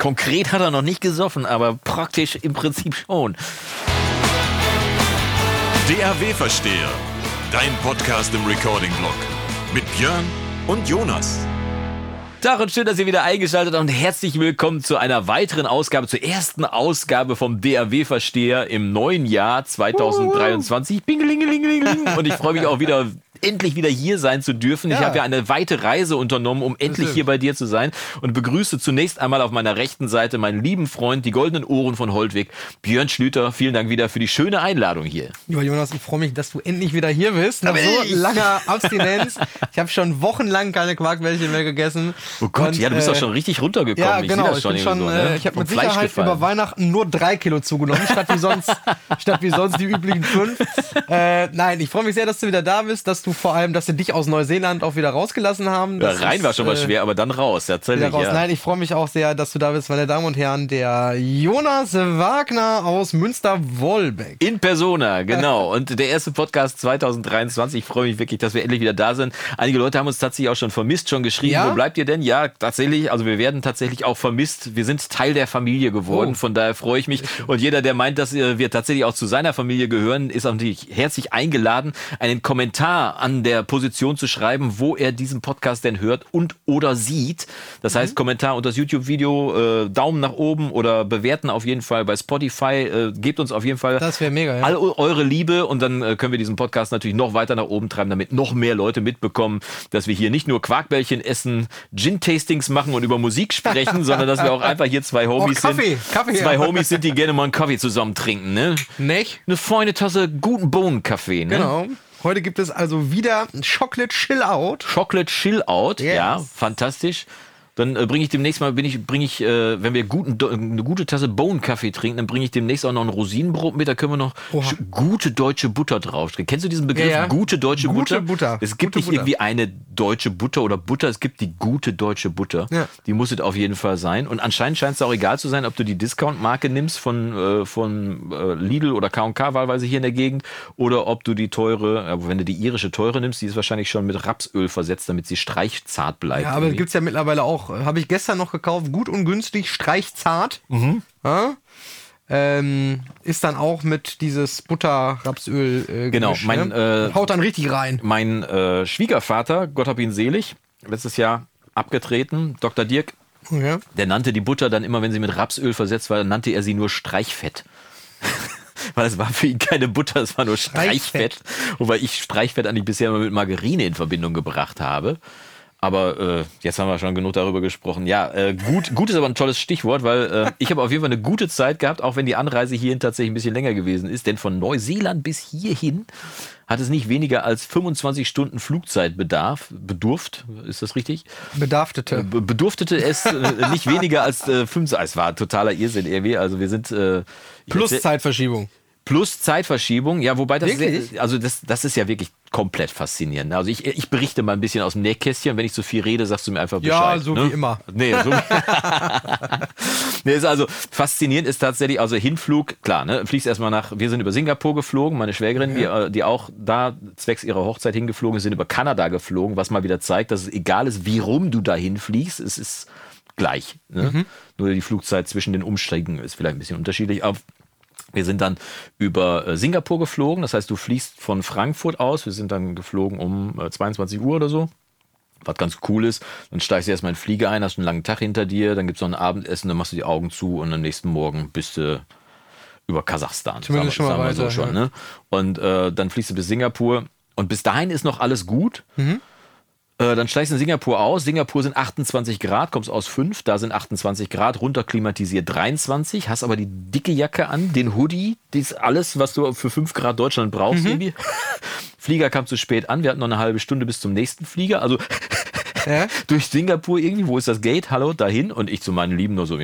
Konkret hat er noch nicht gesoffen, aber praktisch im Prinzip schon. DAW-Versteher, dein Podcast im Recording-Blog. Mit Björn und Jonas. Tag und schön, dass ihr wieder eingeschaltet habt und herzlich willkommen zu einer weiteren Ausgabe, zur ersten Ausgabe vom DAW-Versteher im neuen Jahr 2023. Bingelingelingeling. Und ich freue mich auch wieder endlich wieder hier sein zu dürfen. Ja. Ich habe ja eine weite Reise unternommen, um endlich hier bei dir zu sein und begrüße zunächst einmal auf meiner rechten Seite meinen lieben Freund, die goldenen Ohren von Holtwig, Björn Schlüter. Vielen Dank wieder für die schöne Einladung hier. Lieber Jonas, ich freue mich, dass du endlich wieder hier bist. Nach so langer Abstinenz. ich habe schon wochenlang keine Quarkbällchen mehr gegessen. Oh Gott, und, ja, du bist äh, doch schon richtig runtergekommen. Ja, genau. Ich, ich, schon, so, ne? äh, ich habe mit Fleisch Sicherheit gefallen. über Weihnachten nur drei Kilo zugenommen, statt wie sonst, statt wie sonst die üblichen fünf. Äh, nein, ich freue mich sehr, dass du wieder da bist, dass du vor allem, dass du dich aus Neuseeland auch wieder rausgelassen haben. Ja, rein ist, war schon mal äh, schwer, aber dann raus, tatsächlich. Raus. Ja. Nein, ich freue mich auch sehr, dass du da bist, meine Damen und Herren. Der Jonas Wagner aus Münster-Wolbeck. In Persona, genau. und der erste Podcast 2023. Ich freue mich wirklich, dass wir endlich wieder da sind. Einige Leute haben uns tatsächlich auch schon vermisst, schon geschrieben. Ja? Wo bleibt ihr denn? Ja, tatsächlich. Also wir werden tatsächlich auch vermisst. Wir sind Teil der Familie geworden. Oh. Von daher freue ich mich. Und jeder, der meint, dass wir tatsächlich auch zu seiner Familie gehören, ist natürlich herzlich eingeladen, einen Kommentar an der Position zu schreiben, wo er diesen Podcast denn hört und oder sieht. Das heißt, mhm. Kommentar unter das YouTube-Video, äh, Daumen nach oben oder bewerten auf jeden Fall bei Spotify. Äh, gebt uns auf jeden Fall das mega, ja. all eure Liebe und dann äh, können wir diesen Podcast natürlich noch weiter nach oben treiben, damit noch mehr Leute mitbekommen, dass wir hier nicht nur Quarkbällchen essen, Gin-Tastings machen und über Musik sprechen, sondern dass wir auch einfach hier zwei Homies oh, Kaffee, sind. Kaffee, zwei ja. Homies sind, die gerne mal einen Kaffee zusammen trinken. Ne? Nicht? Eine feine Tasse guten Bohnenkaffee. Ne? Genau. Heute gibt es also wieder Chocolate Chill Out. Chocolate Chill Out, yes. ja, fantastisch. Dann äh, bringe ich demnächst mal, bin ich, bringe ich, äh, wenn wir guten, eine gute Tasse Bohnenkaffee trinken, dann bringe ich demnächst auch noch ein Rosinenbrot mit. Da können wir noch gute deutsche Butter draufstellen. Kennst du diesen Begriff? Ja, ja. Gute deutsche gute Butter? Butter. Es gibt gute nicht Butter. irgendwie eine deutsche Butter oder Butter. Es gibt die gute deutsche Butter. Ja. Die muss es auf jeden Fall sein. Und anscheinend scheint es auch egal zu sein, ob du die Discount-Marke nimmst von, äh, von äh, Lidl oder K&K wahlweise hier in der Gegend oder ob du die teure, wenn du die irische teure nimmst, die ist wahrscheinlich schon mit Rapsöl versetzt, damit sie streichzart bleibt. Ja, aber gibt es ja mittlerweile auch. Habe ich gestern noch gekauft, gut und günstig, streichzart. Mhm. Ja? Ähm, ist dann auch mit dieses Butter-Rapsöl äh, Genau, mein, ne? äh, haut dann richtig rein. Mein äh, Schwiegervater, Gott hab ihn selig, letztes Jahr abgetreten, Dr. Dirk, ja. der nannte die Butter dann immer, wenn sie mit Rapsöl versetzt war, nannte er sie nur Streichfett. weil es war für ihn keine Butter, es war nur Streichfett. Streichfett. Wobei ich Streichfett eigentlich bisher immer mit Margarine in Verbindung gebracht habe. Aber äh, jetzt haben wir schon genug darüber gesprochen. Ja, äh, gut, gut ist aber ein tolles Stichwort, weil äh, ich habe auf jeden Fall eine gute Zeit gehabt, auch wenn die Anreise hierhin tatsächlich ein bisschen länger gewesen ist. Denn von Neuseeland bis hierhin hat es nicht weniger als 25 Stunden Flugzeit bedarf, bedurft, ist das richtig? Bedarftete. Äh, bedurftete es äh, nicht weniger als äh, 5, es war totaler Irrsinn irgendwie. Also wir sind äh, plus Zeitverschiebung. Plus Zeitverschiebung, ja, wobei das, sehr, also das, das ist ja wirklich komplett faszinierend. Also ich, ich berichte mal ein bisschen aus dem Nähkästchen. Wenn ich zu viel rede, sagst du mir einfach Bescheid. Ja, so ne? wie immer. Nee, so nee, ist also faszinierend ist tatsächlich, also Hinflug, klar, ne, fliegst erstmal nach, wir sind über Singapur geflogen, meine Schwägerin, ja. die, die auch da zwecks ihrer Hochzeit hingeflogen ist, sind über Kanada geflogen, was mal wieder zeigt, dass es egal ist, wie rum du dahin fliegst, es ist gleich. Ne? Mhm. Nur die Flugzeit zwischen den Umsteigen ist vielleicht ein bisschen unterschiedlich. Aber wir sind dann über äh, Singapur geflogen, das heißt, du fliegst von Frankfurt aus. Wir sind dann geflogen um 22 äh, Uhr oder so. Was ganz cool ist, dann steigst du erstmal in den Flieger ein, hast einen langen Tag hinter dir, dann gibt es noch ein Abendessen, dann machst du die Augen zu und am nächsten Morgen bist du über Kasachstan. Zumindest sagen, schon mal weiter, so schon, ja. ne? Und äh, dann fliegst du bis Singapur und bis dahin ist noch alles gut. Mhm. Äh, dann steigst du in Singapur aus. Singapur sind 28 Grad, kommst aus 5, da sind 28 Grad, runter klimatisiert 23, hast aber die dicke Jacke an, den Hoodie, das ist alles, was du für 5 Grad Deutschland brauchst. Mhm. Flieger kam zu spät an, wir hatten noch eine halbe Stunde bis zum nächsten Flieger, also ja? durch Singapur irgendwie, wo ist das Gate? Hallo, dahin. Und ich zu meinen Lieben nur so,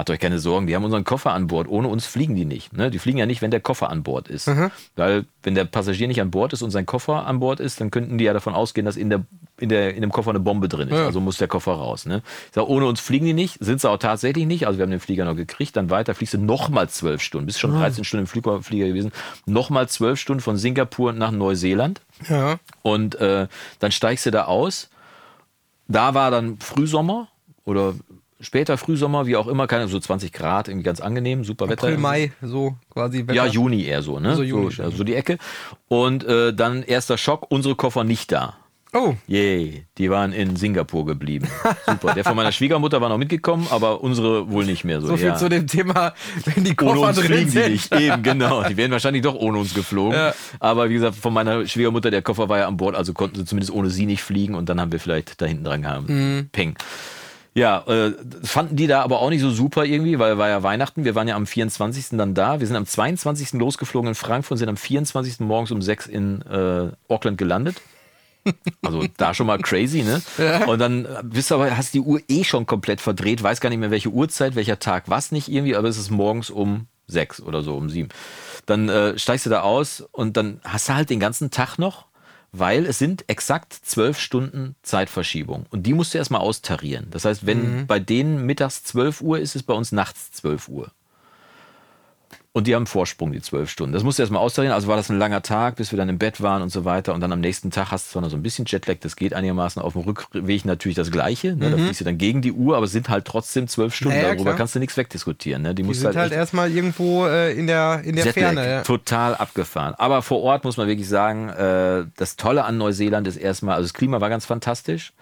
Macht euch keine Sorgen, die haben unseren Koffer an Bord. Ohne uns fliegen die nicht. Ne? Die fliegen ja nicht, wenn der Koffer an Bord ist. Mhm. Weil, wenn der Passagier nicht an Bord ist und sein Koffer an Bord ist, dann könnten die ja davon ausgehen, dass in, der, in, der, in dem Koffer eine Bombe drin ist. Ja. Also muss der Koffer raus. Ne? Ich sage, ohne uns fliegen die nicht, sind sie auch tatsächlich nicht. Also wir haben den Flieger noch gekriegt. Dann weiter fliegst du nochmal zwölf Stunden. Bist schon 13 mhm. Stunden im Flieger gewesen. Nochmal zwölf Stunden von Singapur nach Neuseeland. Ja. Und äh, dann steigst du da aus. Da war dann Frühsommer oder später Frühsommer, wie auch immer, keine so 20 Grad, irgendwie ganz angenehm, super Wetter. April, Mai, so quasi Wetter. Ja, Juni eher so, ne? So, Juni, so, so die Ecke. Und äh, dann erster Schock, unsere Koffer nicht da. Oh. Yay, die waren in Singapur geblieben. Super. Der von meiner Schwiegermutter war noch mitgekommen, aber unsere wohl nicht mehr so. So viel ja. zu dem Thema, wenn die Koffer ohne uns drin fliegen sind. die nicht. Eben, genau. Die wären wahrscheinlich doch ohne uns geflogen. Ja. Aber wie gesagt, von meiner Schwiegermutter, der Koffer war ja an Bord, also konnten sie zumindest ohne sie nicht fliegen und dann haben wir vielleicht da hinten dran gehabt. Mhm. Peng. Ja, äh, fanden die da aber auch nicht so super irgendwie, weil war ja Weihnachten. Wir waren ja am 24. dann da. Wir sind am 22. losgeflogen in Frankfurt und sind am 24. morgens um 6 in äh, Auckland gelandet. Also da schon mal crazy, ne? Ja. Und dann bist du aber, hast die Uhr eh schon komplett verdreht, weiß gar nicht mehr, welche Uhrzeit, welcher Tag, was nicht irgendwie, aber es ist morgens um sechs oder so, um sieben. Dann äh, steigst du da aus und dann hast du halt den ganzen Tag noch, weil es sind exakt zwölf Stunden Zeitverschiebung. Und die musst du erstmal austarieren. Das heißt, wenn bei denen mittags 12 Uhr ist, ist bei uns nachts 12 Uhr. Und die haben Vorsprung, die zwölf Stunden. Das musst du erstmal austarieren. Also war das ein langer Tag, bis wir dann im Bett waren und so weiter. Und dann am nächsten Tag hast du zwar noch so ein bisschen Jetlag, das geht einigermaßen. Auf dem Rückweg natürlich das Gleiche. Ne? Da fliegst du dann gegen die Uhr, aber es sind halt trotzdem zwölf Stunden. Ja, ja, Darüber klar. kannst du nichts wegdiskutieren. Ne? Die, Die musst sind halt, halt erstmal irgendwo äh, in der, in der Jetlag, Ferne. Ja. total abgefahren. Aber vor Ort muss man wirklich sagen, äh, das Tolle an Neuseeland ist erstmal, also das Klima war ganz fantastisch.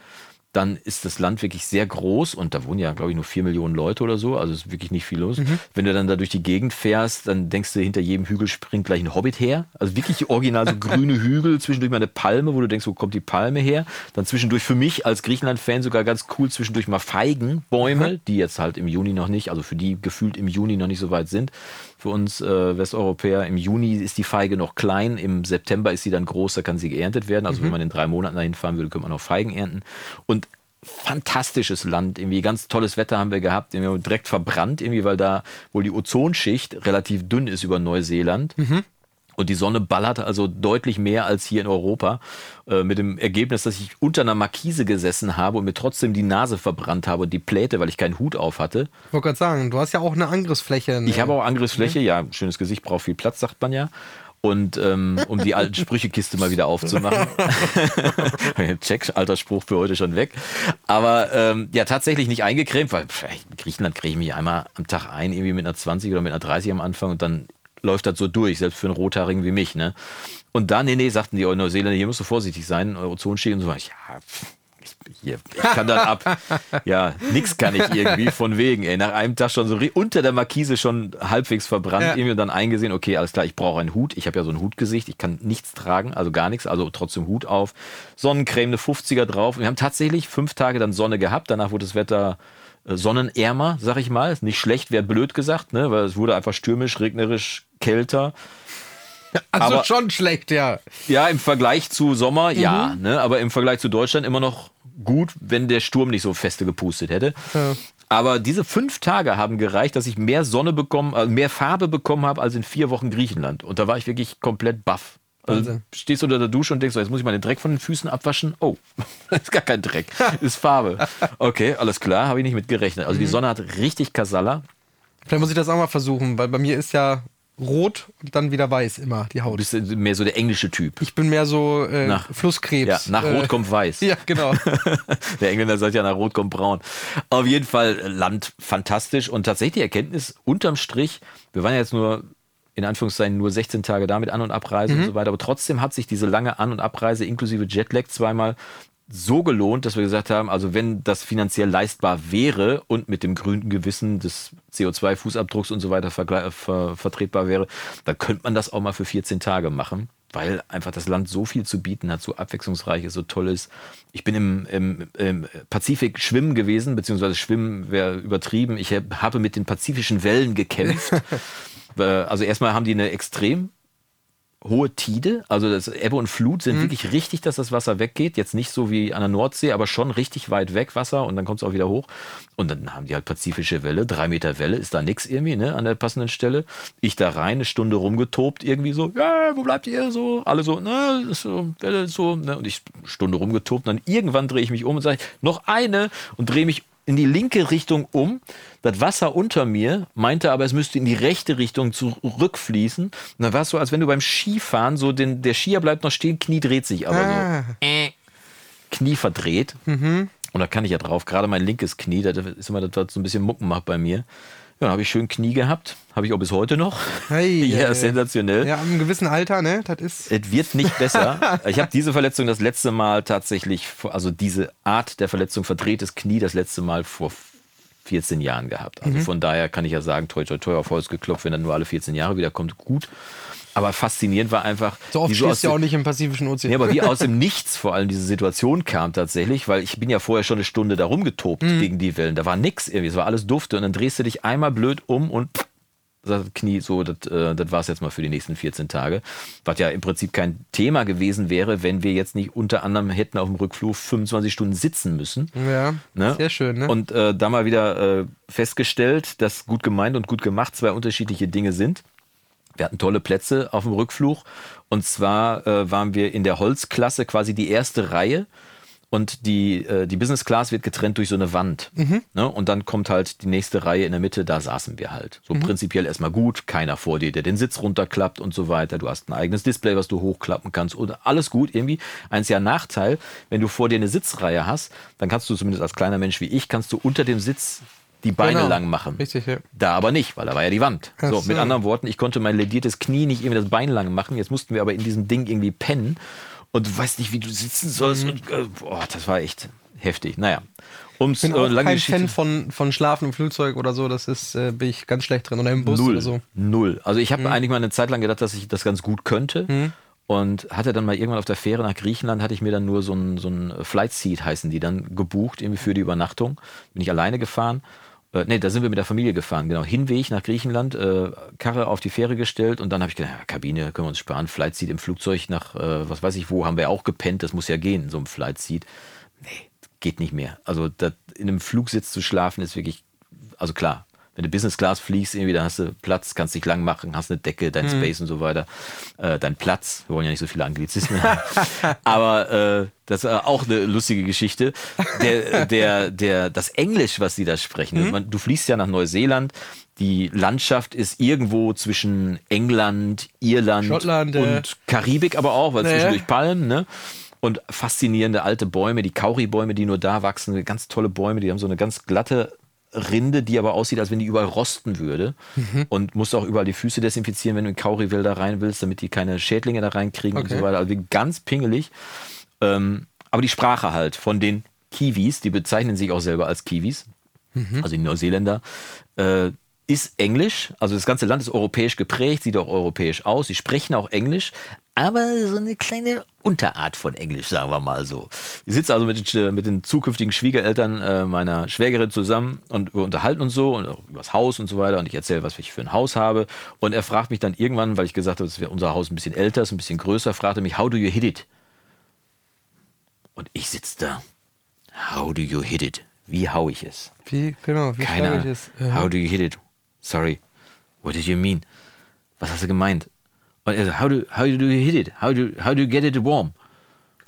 Dann ist das Land wirklich sehr groß und da wohnen ja, glaube ich, nur vier Millionen Leute oder so. Also ist wirklich nicht viel los. Mhm. Wenn du dann da durch die Gegend fährst, dann denkst du, hinter jedem Hügel springt gleich ein Hobbit her. Also wirklich original so grüne Hügel, zwischendurch mal eine Palme, wo du denkst, wo kommt die Palme her? Dann zwischendurch für mich als Griechenland-Fan sogar ganz cool, zwischendurch mal Feigenbäume, die jetzt halt im Juni noch nicht, also für die gefühlt im Juni noch nicht so weit sind. Für uns äh, Westeuropäer im Juni ist die Feige noch klein, im September ist sie dann groß, da kann sie geerntet werden. Also wenn man in drei Monaten dahin fahren würde, könnte man noch Feigen ernten. Und fantastisches Land, irgendwie ganz tolles Wetter haben wir gehabt, irgendwie direkt verbrannt, irgendwie, weil da wohl die Ozonschicht relativ dünn ist über Neuseeland. Und die Sonne ballert also deutlich mehr als hier in Europa. Äh, mit dem Ergebnis, dass ich unter einer Markise gesessen habe und mir trotzdem die Nase verbrannt habe und die Pläte, weil ich keinen Hut auf hatte. Ich wollte gerade sagen, du hast ja auch eine Angriffsfläche. ne? Ich habe auch Angriffsfläche, ja, schönes Gesicht braucht viel Platz, sagt man ja. Und ähm, um die alten Sprüchekiste mal wieder aufzumachen. Check, alter Spruch für heute schon weg. Aber ähm, ja, tatsächlich nicht eingecremt, weil pff, in Griechenland kriege ich mich einmal am Tag ein, irgendwie mit einer 20 oder mit einer 30 am Anfang und dann läuft das so durch, selbst für einen Rothaarigen wie mich. Ne? Und dann, nee, nee, sagten die Neuseeländer, hier musst du vorsichtig sein, Ozonschicht und so. Ich, ja, ich, hier, ich kann dann ab. Ja, nix kann ich irgendwie von wegen. Ey, nach einem Tag schon so unter der Markise schon halbwegs verbrannt, Ja. irgendwie und dann eingesehen, okay, alles klar, ich brauche einen Hut. Ich habe ja so ein Hutgesicht, ich kann nichts tragen, also gar nichts, also trotzdem Hut auf. Sonnencreme, eine 50er drauf. Wir haben tatsächlich fünf Tage dann Sonne gehabt, danach wurde das Wetter äh, sonnenärmer, sag ich mal. Nicht schlecht, wäre blöd gesagt, ne? weil es wurde einfach stürmisch, regnerisch, kälter. also aber- schon schlecht, ja. Ja, im Vergleich zu Sommer, ja, Mhm. ne? aber im Vergleich zu Deutschland immer noch gut, wenn der Sturm nicht so feste gepustet hätte. Ja. Aber diese fünf Tage haben gereicht, dass ich mehr Sonne bekommen, also mehr Farbe bekommen habe als in vier Wochen Griechenland. Und da war ich wirklich komplett baff. Also stehst unter der Dusche und denkst, so, jetzt muss ich mal den Dreck von den Füßen abwaschen. Oh, ist gar kein Dreck, ist Farbe. Okay, alles klar, habe ich nicht mit gerechnet. Also die Mhm. Sonne hat richtig Kasala. Vielleicht muss ich das auch mal versuchen, weil bei mir ist ja rot und dann wieder weiß immer die Du Haut. bist mehr so der englische Typ. Ich bin mehr so äh, Nach- Flusskrebs. Ja, nach äh, Rot kommt Weiß. Ja, genau. Der Engländer sagt ja, nach Rot kommt Braun. Auf jeden Fall äh, Land fantastisch und tatsächlich die Erkenntnis unterm Strich, wir waren ja jetzt nur in Anführungszeichen nur 16 Tage da mit An- und Abreise und so weiter, aber trotzdem hat sich diese lange An- und Abreise inklusive Jetlag zweimal so gelohnt, dass wir gesagt haben, also wenn das finanziell leistbar wäre und mit dem grünen Gewissen des CO2-Fußabdrucks und so weiter vergle- ver vertretbar wäre, dann könnte man das auch mal für 14 Tage machen, weil einfach das Land so viel zu bieten hat, so abwechslungsreich ist, so toll ist. Ich bin im, im, im Pazifik schwimmen gewesen, beziehungsweise schwimmen wäre übertrieben. Ich hab- habe mit den pazifischen Wellen gekämpft. Äh, also erstmal haben die eine extrem hohe Tide, also das Ebbe und Flut sind wirklich richtig, dass das Wasser weggeht. Jetzt nicht so wie an der Nordsee, aber schon richtig weit weg Wasser und dann kommt es auch wieder hoch. Und dann haben die halt pazifische Welle, drei Meter Welle, ist da nix irgendwie, ne, an der passenden Stelle. Ich da rein, eine Stunde rumgetobt, irgendwie so, ja, wo bleibt ihr so? Alle so, ne, so, Welle ist so, ne, und ich Stunde rumgetobt. Und dann irgendwann drehe ich mich um und sage, noch eine und drehe mich in die linke Richtung um. Das Wasser unter mir meinte aber, es müsste in die rechte Richtung zurückfließen. Und dann war es so, als wenn du beim Skifahren so den, der Skier bleibt noch stehen, Knie dreht sich aber Ah. so. Äh, Knie verdreht. Und Und da kann ich ja drauf. Gerade mein linkes Knie, das ist immer das, was so ein bisschen Mucken macht bei mir. Ja, habe ich schön Knie gehabt. Habe ich auch bis heute noch. Hey, ja, ja, sensationell. Ja, im gewissen Alter, ne? Das ist. Es wird nicht besser. ich habe diese Verletzung das letzte Mal tatsächlich, also diese Art der Verletzung, verdrehtes Knie, das letzte Mal vor 14 Jahren gehabt. Also mhm. von daher kann ich ja sagen, toi, toi, toi, auf Holz geklopft, wenn er nur alle 14 Jahre wiederkommt, gut. Aber faszinierend war einfach. So oft stehst du ja auch nicht im Pazifischen Ozean. Ja, aber wie aus dem Nichts vor allem diese Situation kam tatsächlich, weil ich bin ja vorher schon eine Stunde da rumgetobt mhm. gegen die Wellen. Da war nichts irgendwie, es war alles dufte und dann drehst du dich einmal blöd um und das Knie so, das, äh, das war es jetzt mal für die nächsten 14 Tage. Was ja im Prinzip kein Thema gewesen wäre, wenn wir jetzt nicht unter anderem hätten auf dem Rückflug 25 Stunden sitzen müssen. Ja, ne? sehr schön. Ne? Und äh, da mal wieder äh, festgestellt, dass gut gemeint und gut gemacht zwei unterschiedliche Dinge sind. Wir hatten tolle Plätze auf dem Rückflug. Und zwar äh, waren wir in der Holzklasse quasi die erste Reihe. Und die, äh, die Business Class wird getrennt durch so eine Wand. Mhm. Ne? Und dann kommt halt die nächste Reihe in der Mitte, da saßen wir halt. So mhm. prinzipiell erstmal gut, keiner vor dir, der den Sitz runterklappt und so weiter. Du hast ein eigenes Display, was du hochklappen kannst und alles gut irgendwie. Eins ja Nachteil, wenn du vor dir eine Sitzreihe hast, dann kannst du zumindest als kleiner Mensch wie ich, kannst du unter dem Sitz die Beine genau. lang machen. Richtig, ja. Da aber nicht, weil da war ja die Wand. So, so, mit anderen Worten, ich konnte mein lediertes Knie nicht irgendwie das Bein lang machen. Jetzt mussten wir aber in diesem Ding irgendwie pennen und du weißt nicht, wie du sitzen sollst. Mhm. Und, äh, boah, das war echt heftig. Naja. Um's, ich bin auch äh, kein Fan von, von Schlafen im Flugzeug oder so. Das ist, äh, bin ich ganz schlecht drin. Oder im Bus Null. oder so. Null. Also ich habe mhm. eigentlich mal eine Zeit lang gedacht, dass ich das ganz gut könnte. Mhm. Und hatte dann mal irgendwann auf der Fähre nach Griechenland, hatte ich mir dann nur so ein, so ein Flight Seat, heißen die, dann gebucht, irgendwie für die Übernachtung. Bin ich alleine gefahren. Äh, ne, da sind wir mit der Familie gefahren, genau. Hinweg nach Griechenland, äh, Karre auf die Fähre gestellt und dann habe ich gedacht, ja, Kabine können wir uns sparen. Flight Seat im Flugzeug nach, äh, was weiß ich wo, haben wir auch gepennt. Das muss ja gehen, so ein Flight Seat. Nee, geht nicht mehr. Also das, in einem Flugsitz zu schlafen ist wirklich, also klar, wenn du Business Class fliegst, irgendwie, dann hast du Platz, kannst dich lang machen, hast eine Decke, dein mhm. Space und so weiter. Äh, dein Platz, wir wollen ja nicht so viele Anglizismen. Aber äh, das ist auch eine lustige Geschichte. Der, der, der, das Englisch, was sie da sprechen, mhm. du fließt ja nach Neuseeland, die Landschaft ist irgendwo zwischen England, Irland Schottland, äh. und Karibik aber auch, weil naja. zwischendurch Palmen, ne? Und faszinierende alte Bäume, die Kauri-Bäume, die nur da wachsen, ganz tolle Bäume, die haben so eine ganz glatte Rinde, die aber aussieht, als wenn die überall rosten würde. Mhm. Und musst auch überall die Füße desinfizieren, wenn du in Kauriwälder rein willst, damit die keine Schädlinge da reinkriegen okay. und so weiter. Also ganz pingelig. Ähm, aber die Sprache halt von den Kiwis, die bezeichnen sich auch selber als Kiwis, mhm. also die Neuseeländer, äh, ist Englisch. Also das ganze Land ist europäisch geprägt, sieht auch europäisch aus. Sie sprechen auch Englisch, aber so eine kleine Unterart von Englisch, sagen wir mal so. Ich sitze also mit den, mit den zukünftigen Schwiegereltern äh, meiner Schwägerin zusammen und wir unterhalten uns so und auch über das Haus und so weiter und ich erzähle, was ich für ein Haus habe und er fragt mich dann irgendwann, weil ich gesagt habe, dass unser Haus ein bisschen älter ist, ein bisschen größer, fragte mich, how do you hit it? Und ich sitze da. How do you hit it? Wie hau ich es? Wie, genau, wie Keine ich es? How do you hit it? Sorry. What did you mean? Was hast du gemeint? Und how do, how do you hit it? How do, how do you get it warm?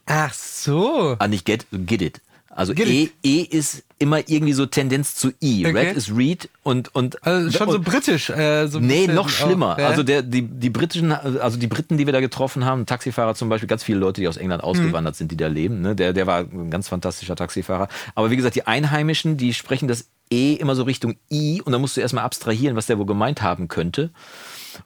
Ach so. Ah, nicht get, get it. Also e, e ist immer irgendwie so Tendenz zu I. Okay. Red ist Read und und also schon und, so britisch. Äh, so nee, noch schlimmer. Auch, ja. Also der die die britischen, also die Briten, die wir da getroffen haben, Taxifahrer zum Beispiel, ganz viele Leute, die aus England ausgewandert mhm. sind, die da leben. Ne? Der der war ein ganz fantastischer Taxifahrer. Aber wie gesagt, die Einheimischen, die sprechen das E immer so Richtung I und da musst du erstmal abstrahieren, was der wohl gemeint haben könnte.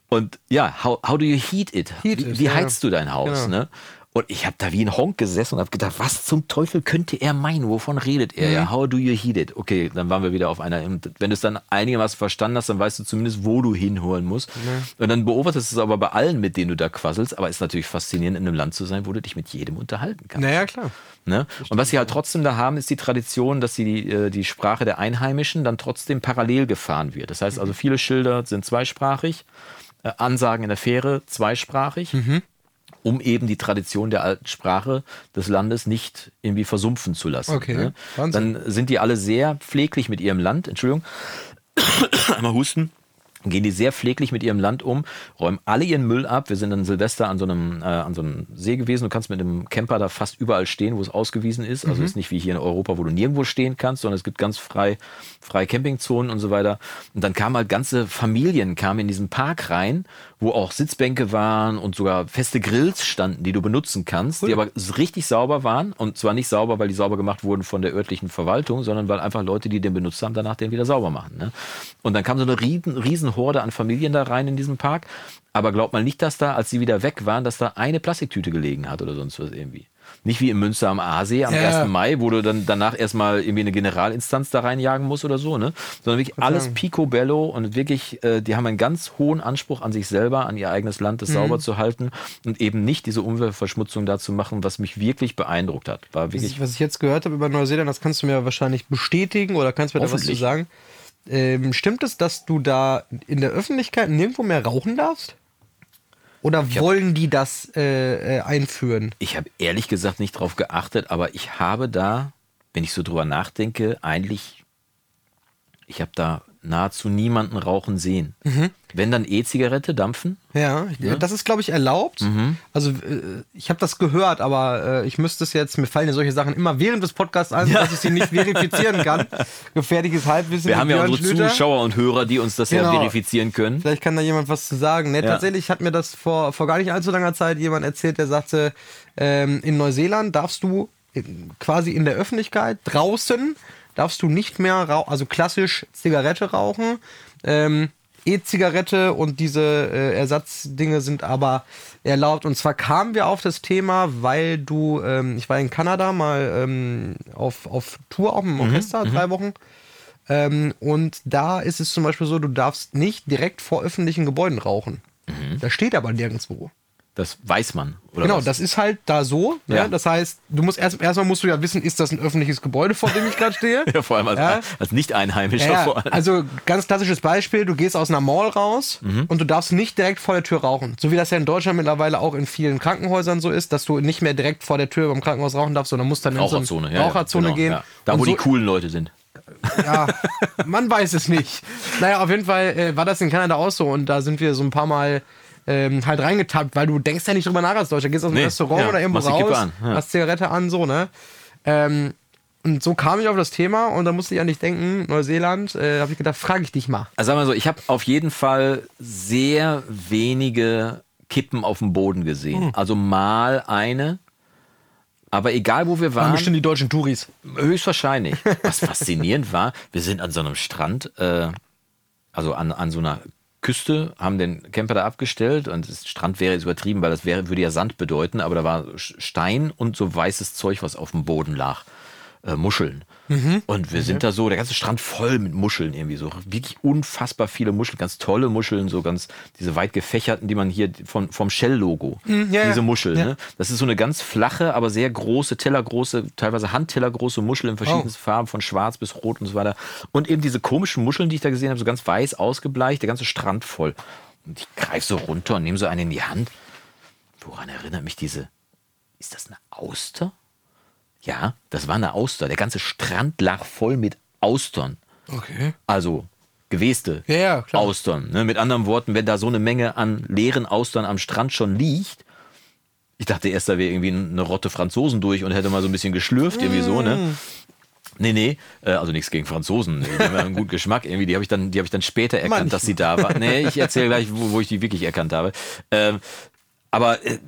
Und ja, how, how do you heat it? Heat wie, wie heizt ja. du dein Haus? Genau. Ne? Und ich habe da wie ein Honk gesessen und habe gedacht, was zum Teufel könnte er meinen? Wovon redet er? Mhm. Ja, how do you heat it? Okay, dann waren wir wieder auf einer. Wenn du es dann einigermaßen verstanden hast, dann weißt du zumindest, wo du hinholen musst. Mhm. Und dann beobachtest du es aber bei allen, mit denen du da quasselst. Aber es ist natürlich faszinierend, in einem Land zu sein, wo du dich mit jedem unterhalten kannst. Naja, klar. Ne? Und was sie halt trotzdem da haben, ist die Tradition, dass sie die, äh, die Sprache der Einheimischen dann trotzdem parallel gefahren wird. Das heißt also, viele Schilder sind zweisprachig, äh, Ansagen in der Fähre zweisprachig. Mhm um eben die Tradition der alten Sprache des Landes nicht irgendwie versumpfen zu lassen. Okay. Ne? Dann sind die alle sehr pfleglich mit ihrem Land. Entschuldigung, einmal husten. gehen die sehr pfleglich mit ihrem Land um, räumen alle ihren Müll ab. Wir sind dann Silvester an so einem, äh, an so einem See gewesen. Du kannst mit einem Camper da fast überall stehen, wo es ausgewiesen ist. Also mhm. ist nicht wie hier in Europa, wo du nirgendwo stehen kannst, sondern es gibt ganz frei, freie Campingzonen und so weiter. Und dann kamen halt ganze Familien kamen in diesen Park rein, wo auch Sitzbänke waren und sogar feste Grills standen, die du benutzen kannst, cool. die aber richtig sauber waren. Und zwar nicht sauber, weil die sauber gemacht wurden von der örtlichen Verwaltung, sondern weil einfach Leute, die den benutzt haben, danach den wieder sauber machen. Ne? Und dann kam so eine riesen, riesen Horde an Familien da rein in diesen Park. Aber glaubt mal nicht, dass da, als sie wieder weg waren, dass da eine Plastiktüte gelegen hat oder sonst was irgendwie. Nicht wie in Münster am Aasee am ja. 1. Mai, wo du dann danach erstmal irgendwie eine Generalinstanz da reinjagen musst oder so, ne? Sondern wirklich Was alles picobello und wirklich, äh, die haben einen ganz hohen Anspruch an sich selber, an ihr eigenes Land, das mhm. sauber zu halten und eben nicht diese Umweltverschmutzung da zu machen, was mich wirklich beeindruckt hat. War wirklich was ich jetzt gehört habe über Neuseeland, das kannst du mir wahrscheinlich bestätigen oder kannst du mir da was zu sagen. Ähm, stimmt es, dass du da in der Öffentlichkeit nirgendwo mehr rauchen darfst? Oder ich wollen hab, die das äh, äh, einführen? Ich habe ehrlich gesagt nicht drauf geachtet, aber ich habe da, wenn ich so drüber nachdenke, eigentlich, ich habe da nahezu niemanden rauchen sehen. Mhm. Wenn dann E-Zigarette dampfen? Ja, ja, das ist, glaube ich, erlaubt. Mhm. Also äh, ich habe das gehört, aber äh, ich müsste es jetzt, mir fallen ja solche Sachen immer während des Podcasts ein, ja. dass ich sie nicht verifizieren kann. Gefährliches Halbwissen. Wir haben ja unsere Schlüter. Zuschauer und Hörer, die uns das genau. ja verifizieren können. Vielleicht kann da jemand was zu sagen. Ne, ja. Tatsächlich hat mir das vor, vor gar nicht allzu langer Zeit jemand erzählt, der sagte, ähm, in Neuseeland darfst du quasi in der Öffentlichkeit draußen darfst du nicht mehr rauchen, also klassisch Zigarette rauchen. Ähm, E-Zigarette und diese äh, Ersatzdinge sind aber erlaubt. Und zwar kamen wir auf das Thema, weil du, ähm, ich war in Kanada mal ähm, auf, auf Tour, auch im mhm, Orchester, mhm, drei Wochen. Ähm, und da ist es zum Beispiel so, du darfst nicht direkt vor öffentlichen Gebäuden rauchen. Mhm. Das steht aber nirgendwo. Das weiß man. genau, was? das ist halt da so. Ne? Ja. Das heißt, du musst erst erstmal musst du ja wissen, ist das ein öffentliches Gebäude, vor dem ich gerade stehe? ja, vor allem als, ja. als Nicht-Einheimischer. Ja, vor allem. Also ganz klassisches Beispiel: Du gehst aus einer Mall raus mhm. und du darfst nicht direkt vor der Tür rauchen. So wie das ja in Deutschland mittlerweile auch in vielen Krankenhäusern so ist, dass du nicht mehr direkt vor der Tür beim Krankenhaus rauchen darfst, sondern musst dann in so eine Raucherzone genau, gehen. Da, wo so, die coolen Leute sind. Ja, man weiß es nicht. Naja, auf jeden Fall äh, war das in Kanada auch so und da sind wir so ein paar Mal ähm, halt reingetappt, weil du denkst ja nicht drüber nach als Deutscher. Gehst aus dem nee, Restaurant ja, oder irgendwo raus, an, ja. hast Zigarette an, so, ne? Ähm, und so kam ich auf das Thema und da musste ich an dich denken, Neuseeland, äh, habe ich gedacht, frage ich dich mal. Also sag mal so, ich habe auf jeden Fall sehr wenige Kippen auf dem Boden gesehen. Hm. Also mal eine, aber egal, wo wir waren. Waren bestimmt die deutschen Touris. Höchstwahrscheinlich. Was faszinierend war, wir sind an so einem Strand, äh, also an, an so einer Küste, haben den Camper da abgestellt und das Strand wäre jetzt übertrieben, weil das wäre, würde ja Sand bedeuten, aber da war Stein und so weißes Zeug, was auf dem Boden lag. Äh, Muscheln. Mhm. Und wir sind da so, der ganze Strand voll mit Muscheln irgendwie so. Wirklich unfassbar viele Muscheln, ganz tolle Muscheln, so ganz diese weit gefächerten, die man hier von, vom Shell-Logo. Mhm, ja, diese Muschel. Ja. Ne? Das ist so eine ganz flache, aber sehr große, tellergroße, teilweise handtellergroße Muschel in verschiedenen oh. Farben, von schwarz bis rot und so weiter. Und eben diese komischen Muscheln, die ich da gesehen habe, so ganz weiß ausgebleicht, der ganze Strand voll. Und ich greife so runter und nehme so eine in die Hand. Woran erinnert mich diese? Ist das eine Auster? Ja, das war eine Auster. Der ganze Strand lag voll mit Austern. Okay. Also geweste ja, ja, Austern. Ne? Mit anderen Worten, wenn da so eine Menge an leeren Austern am Strand schon liegt, ich dachte erst, da wäre irgendwie eine Rotte Franzosen durch und hätte mal so ein bisschen geschlürft, irgendwie so, ne? Mm. Nee, nee, äh, also nichts gegen Franzosen. Die haben einen guten Geschmack irgendwie. Die habe ich, dann, hab ich dann später erkannt, Manchmal. dass sie da war. Nee, ich erzähle gleich, wo, wo, ich die wirklich erkannt habe. Ähm, aber äh,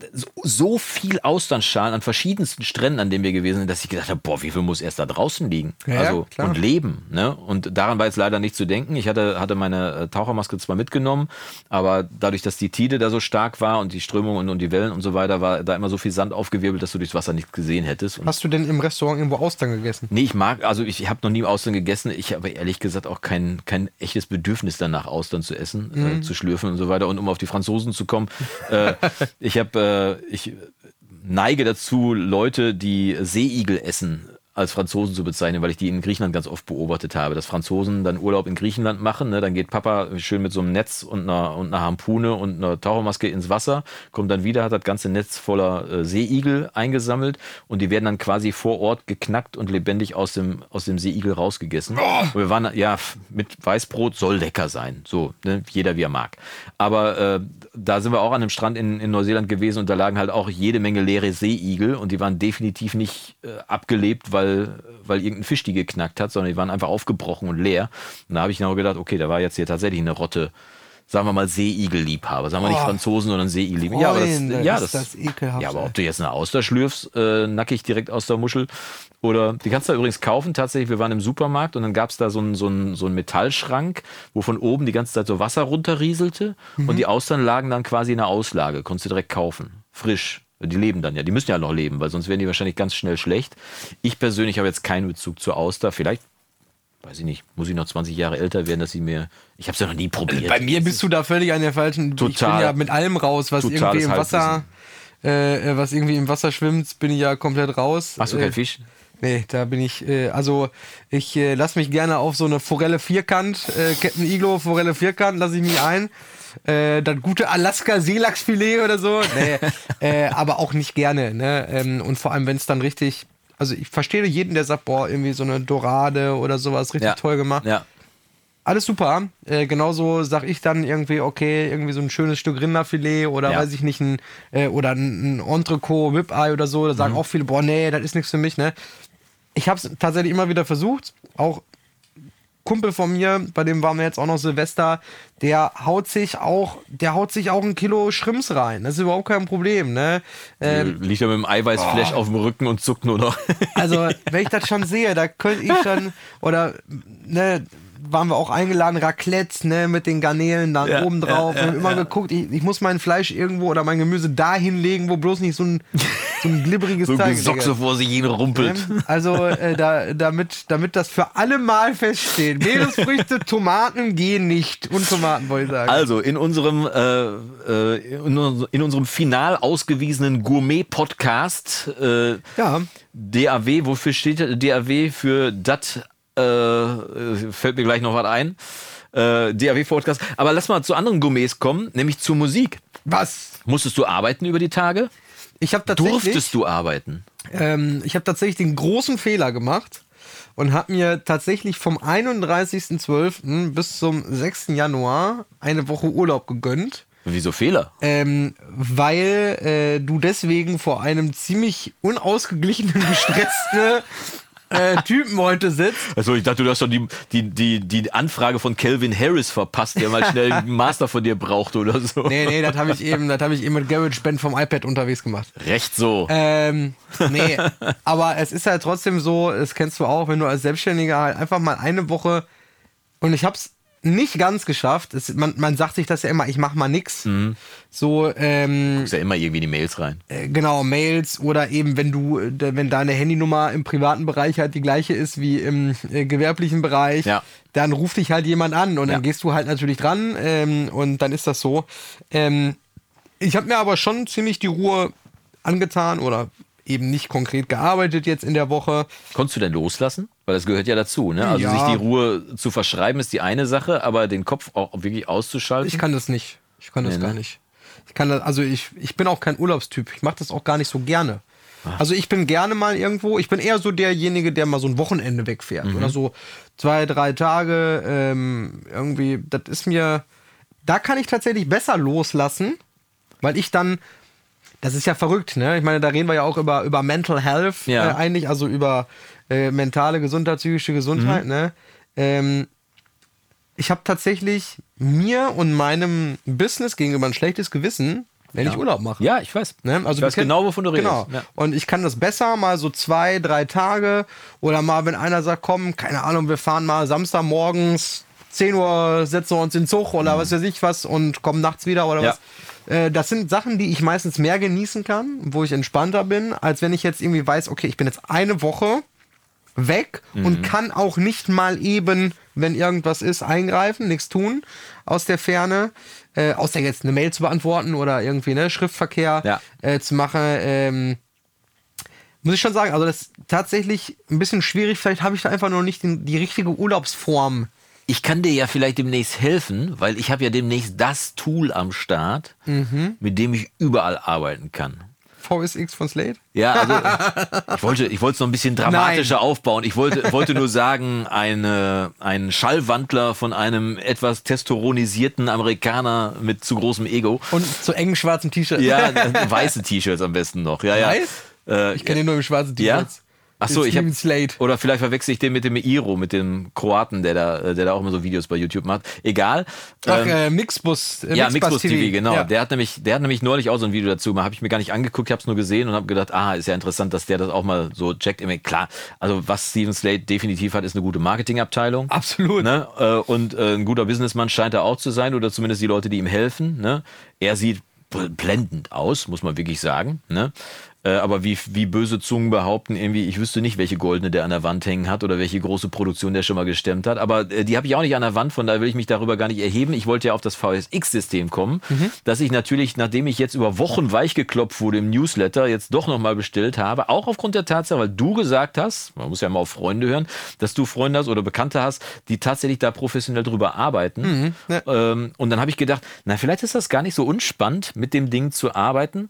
so viel Austernschalen an verschiedensten Stränden, an denen wir gewesen sind, dass ich gedacht habe, boah, wie viel muss erst da draußen liegen? Ja, also klar. und leben. Ne? Und daran war jetzt leider nicht zu denken. Ich hatte, hatte meine äh, Tauchermaske zwar mitgenommen, aber dadurch, dass die Tide da so stark war und die Strömung und, und die Wellen und so weiter, war da immer so viel Sand aufgewirbelt, dass du durchs Wasser nichts gesehen hättest. Und Hast du denn im Restaurant irgendwo Austern gegessen? Nee, ich mag, also ich habe noch nie Austern gegessen. Ich habe ehrlich gesagt auch kein, kein echtes Bedürfnis danach, Austern zu essen, äh, mhm. äh, zu schlürfen und so weiter. Und um auf die Franzosen zu kommen, äh, ich habe äh, ich neige dazu, Leute, die Seeigel essen, als Franzosen zu bezeichnen, weil ich die in Griechenland ganz oft beobachtet habe, dass Franzosen dann Urlaub in Griechenland machen. Ne? Dann geht Papa schön mit so einem Netz und einer, und einer Harpune und einer Tauchermaske ins Wasser, kommt dann wieder, hat das ganze Netz voller äh, Seeigel eingesammelt und die werden dann quasi vor Ort geknackt und lebendig aus dem, aus dem Seeigel rausgegessen. Oh. Und wir waren, ja, mit Weißbrot soll lecker sein. So, ne? jeder wie er mag. Aber äh, da sind wir auch an einem Strand in, in Neuseeland gewesen und da lagen halt auch jede Menge leere Seeigel und die waren definitiv nicht äh, abgelebt, weil, weil irgendein Fisch die geknackt hat, sondern die waren einfach aufgebrochen und leer. Und da habe ich noch gedacht, okay, da war jetzt hier tatsächlich eine Rotte sagen wir mal Seeigelliebhaber. Sagen wir oh. nicht Franzosen, sondern Seeigelliebhaber. Ja, aber das, ja, das, das ja, aber ob du jetzt eine Auster schlürfst, äh, nackig direkt aus der Muschel, oder die kannst du da übrigens kaufen. Tatsächlich, wir waren im Supermarkt und dann gab es da so einen so so einen Metallschrank, wo von oben die ganze Zeit so Wasser runterrieselte mhm. und die Austern lagen dann quasi in der Auslage. Konntest du direkt kaufen. Frisch. Die leben dann ja, die müssen ja noch leben, weil sonst werden die wahrscheinlich ganz schnell schlecht. Ich persönlich habe jetzt keinen Bezug zur Auster. Vielleicht weiß ich nicht, muss ich noch 20 Jahre älter werden, dass sie mir. Ich habe es ja noch nie probiert. Bei mir bist du da völlig an der falschen. Total, ich bin ja mit allem raus, was irgendwie im Wasser, äh, äh, was irgendwie im Wasser schwimmt, bin ich ja komplett raus. Machst du keinen äh, Fisch? Nee, da bin ich, äh, also ich äh, lasse mich gerne auf so eine Forelle Vierkant, äh, Captain Iglo Forelle Vierkant, lasse ich mich ein. Äh, das gute Alaska Seelachsfilet oder so. Nee, äh, aber auch nicht gerne. Ne? Ähm, und vor allem, wenn es dann richtig also ich verstehe jeden, der sagt, boah, irgendwie so eine Dorade oder sowas richtig ja. toll gemacht. Ja. Alles super. Äh, genauso sag ich dann irgendwie, okay, irgendwie so ein schönes Stück Rinderfilet oder ja. weiß ich nicht, ein, äh, oder ein, ein Entrecot, Whip-Eye oder so. Da sagen mhm. auch viele, boah, nee, das ist nichts für mich, ne? Ich habe es tatsächlich immer wieder versucht, auch Kumpel von mir, bei dem waren wir jetzt auch noch Silvester, der haut sich auch, der haut sich auch ein Kilo Schrimps rein. Das ist überhaupt kein Problem, ne? Ähm, Liegt er mit dem Eiweißflash oh. auf dem Rücken und zuckt nur noch. also, wenn ich das schon sehe, da könnte ich schon, oder, ne, waren wir auch eingeladen, Raclette, ne, mit den Garnelen da ja, oben drauf. Ja, ja, immer geguckt, ich, ich, muss mein Fleisch irgendwo oder mein Gemüse da hinlegen, wo bloß nicht so ein, so ein glibberiges so Teig Sock so vor sich hin rumpelt. Also, äh, da, damit, damit das für alle Mal feststeht. Meeresfrüchte, Tomaten gehen nicht. Und Tomaten, wollte ich sagen. Also, in unserem, äh, äh in, in, unserem final ausgewiesenen Gourmet-Podcast, äh, ja. DAW, wofür steht DAW für Dat äh, fällt mir gleich noch was ein. Äh, DAW-Podcast. Aber lass mal zu anderen Gourmets kommen, nämlich zur Musik. Was? Musstest du arbeiten über die Tage? Ich habe tatsächlich. Durftest du arbeiten? Ähm, ich habe tatsächlich den großen Fehler gemacht und habe mir tatsächlich vom 31.12. bis zum 6. Januar eine Woche Urlaub gegönnt. Wieso Fehler? Ähm, weil äh, du deswegen vor einem ziemlich unausgeglichenen, gestressten äh, Typen heute sitzt. Also ich dachte, du hast schon die, die, die, die Anfrage von Calvin Harris verpasst, der mal schnell einen Master von dir braucht oder so. Nee, nee, das habe ich eben, das habe ich eben mit GarageBand vom iPad unterwegs gemacht. Recht so. Ähm, nee, aber es ist halt trotzdem so, das kennst du auch, wenn du als Selbstständiger halt einfach mal eine Woche und ich hab's nicht ganz geschafft. Es, man, man sagt sich das ja immer, ich mach mal nix. Mhm. So, ähm, du ja immer irgendwie die Mails rein. Äh, genau, Mails oder eben, wenn du, wenn deine Handynummer im privaten Bereich halt die gleiche ist wie im äh, gewerblichen Bereich, ja. dann ruft dich halt jemand an und ja. dann gehst du halt natürlich dran ähm, und dann ist das so. Ähm, ich habe mir aber schon ziemlich die Ruhe angetan oder eben nicht konkret gearbeitet jetzt in der Woche. Konntest du denn loslassen? Weil das gehört ja dazu, ne? Also ja. sich die Ruhe zu verschreiben ist die eine Sache, aber den Kopf auch wirklich auszuschalten. Ich kann das nicht. Ich kann das nee, gar ne? nicht. Ich kann das, also ich, ich bin auch kein Urlaubstyp. Ich mache das auch gar nicht so gerne. Ach. Also ich bin gerne mal irgendwo, ich bin eher so derjenige, der mal so ein Wochenende wegfährt. Mhm. Oder so zwei, drei Tage. Ähm, irgendwie, das ist mir. Da kann ich tatsächlich besser loslassen, weil ich dann das ist ja verrückt, ne? Ich meine, da reden wir ja auch über, über Mental Health ja. äh, eigentlich, also über äh, mentale Gesundheit, psychische Gesundheit, mhm. ne? Ähm, ich habe tatsächlich mir und meinem Business gegenüber ein schlechtes Gewissen, wenn ja. ich Urlaub mache. Ja, ich weiß. Ne? Also ich weiß genau, wovon du redest. Genau. Ja. Und ich kann das besser mal so zwei, drei Tage oder mal, wenn einer sagt, komm, keine Ahnung, wir fahren mal Samstagmorgens 10 Uhr, setzen wir uns in den Zug oder mhm. was weiß ich was und kommen nachts wieder oder ja. was äh, das sind Sachen, die ich meistens mehr genießen kann, wo ich entspannter bin, als wenn ich jetzt irgendwie weiß, okay, ich bin jetzt eine Woche weg mhm. und kann auch nicht mal eben, wenn irgendwas ist, eingreifen, nichts tun aus der Ferne. Äh, außer jetzt eine Mail zu beantworten oder irgendwie ne, Schriftverkehr ja. äh, zu machen. Ähm, muss ich schon sagen, also das ist tatsächlich ein bisschen schwierig. Vielleicht habe ich da einfach nur nicht die, die richtige Urlaubsform. Ich kann dir ja vielleicht demnächst helfen, weil ich habe ja demnächst das Tool am Start, mhm. mit dem ich überall arbeiten kann. VSX von Slate? Ja, also ich wollte ich wollte es noch ein bisschen dramatischer Nein. aufbauen. Ich wollte, wollte nur sagen, eine, ein Schallwandler von einem etwas testosteronisierten Amerikaner mit zu großem Ego. Und zu engen schwarzen T-Shirts. Ja, weiße T-Shirts am besten noch. Ja, ja. Weiß? Äh, ich kenne ihn nur im schwarzen T-Shirts. Ja? Ach so, ich hab, Slate. Oder vielleicht verwechsel ich den mit dem Iro, mit dem Kroaten, der da, äh, der da auch immer so Videos bei YouTube macht. Egal. Ach, ähm, äh, Mixbus. Äh, ja, Mixbus, TV, TV genau. Ja. Der hat nämlich, der hat nämlich neulich auch so ein Video dazu. Habe ich mir gar nicht angeguckt, ich habe es nur gesehen und habe gedacht, ah, ist ja interessant, dass der das auch mal so checkt. Klar, also was Steven Slate definitiv hat, ist eine gute Marketingabteilung. Absolut. Ne? Äh, und äh, ein guter Businessman scheint er auch zu sein oder zumindest die Leute, die ihm helfen. Ne? Er sieht blendend aus, muss man wirklich sagen. Ne? Äh, aber wie, wie böse Zungen behaupten, irgendwie, ich wüsste nicht, welche goldene der an der Wand hängen hat oder welche große Produktion der schon mal gestemmt hat. Aber äh, die habe ich auch nicht an der Wand, von daher will ich mich darüber gar nicht erheben. Ich wollte ja auf das VSX-System kommen, mhm. dass ich natürlich, nachdem ich jetzt über Wochen weichgeklopft wurde im Newsletter, jetzt doch nochmal bestellt habe, auch aufgrund der Tatsache, weil du gesagt hast, man muss ja mal auf Freunde hören, dass du Freunde hast oder Bekannte hast, die tatsächlich da professionell drüber arbeiten. Mhm. Ja. Ähm, und dann habe ich gedacht, na, vielleicht ist das gar nicht so unspannend, mit dem Ding zu arbeiten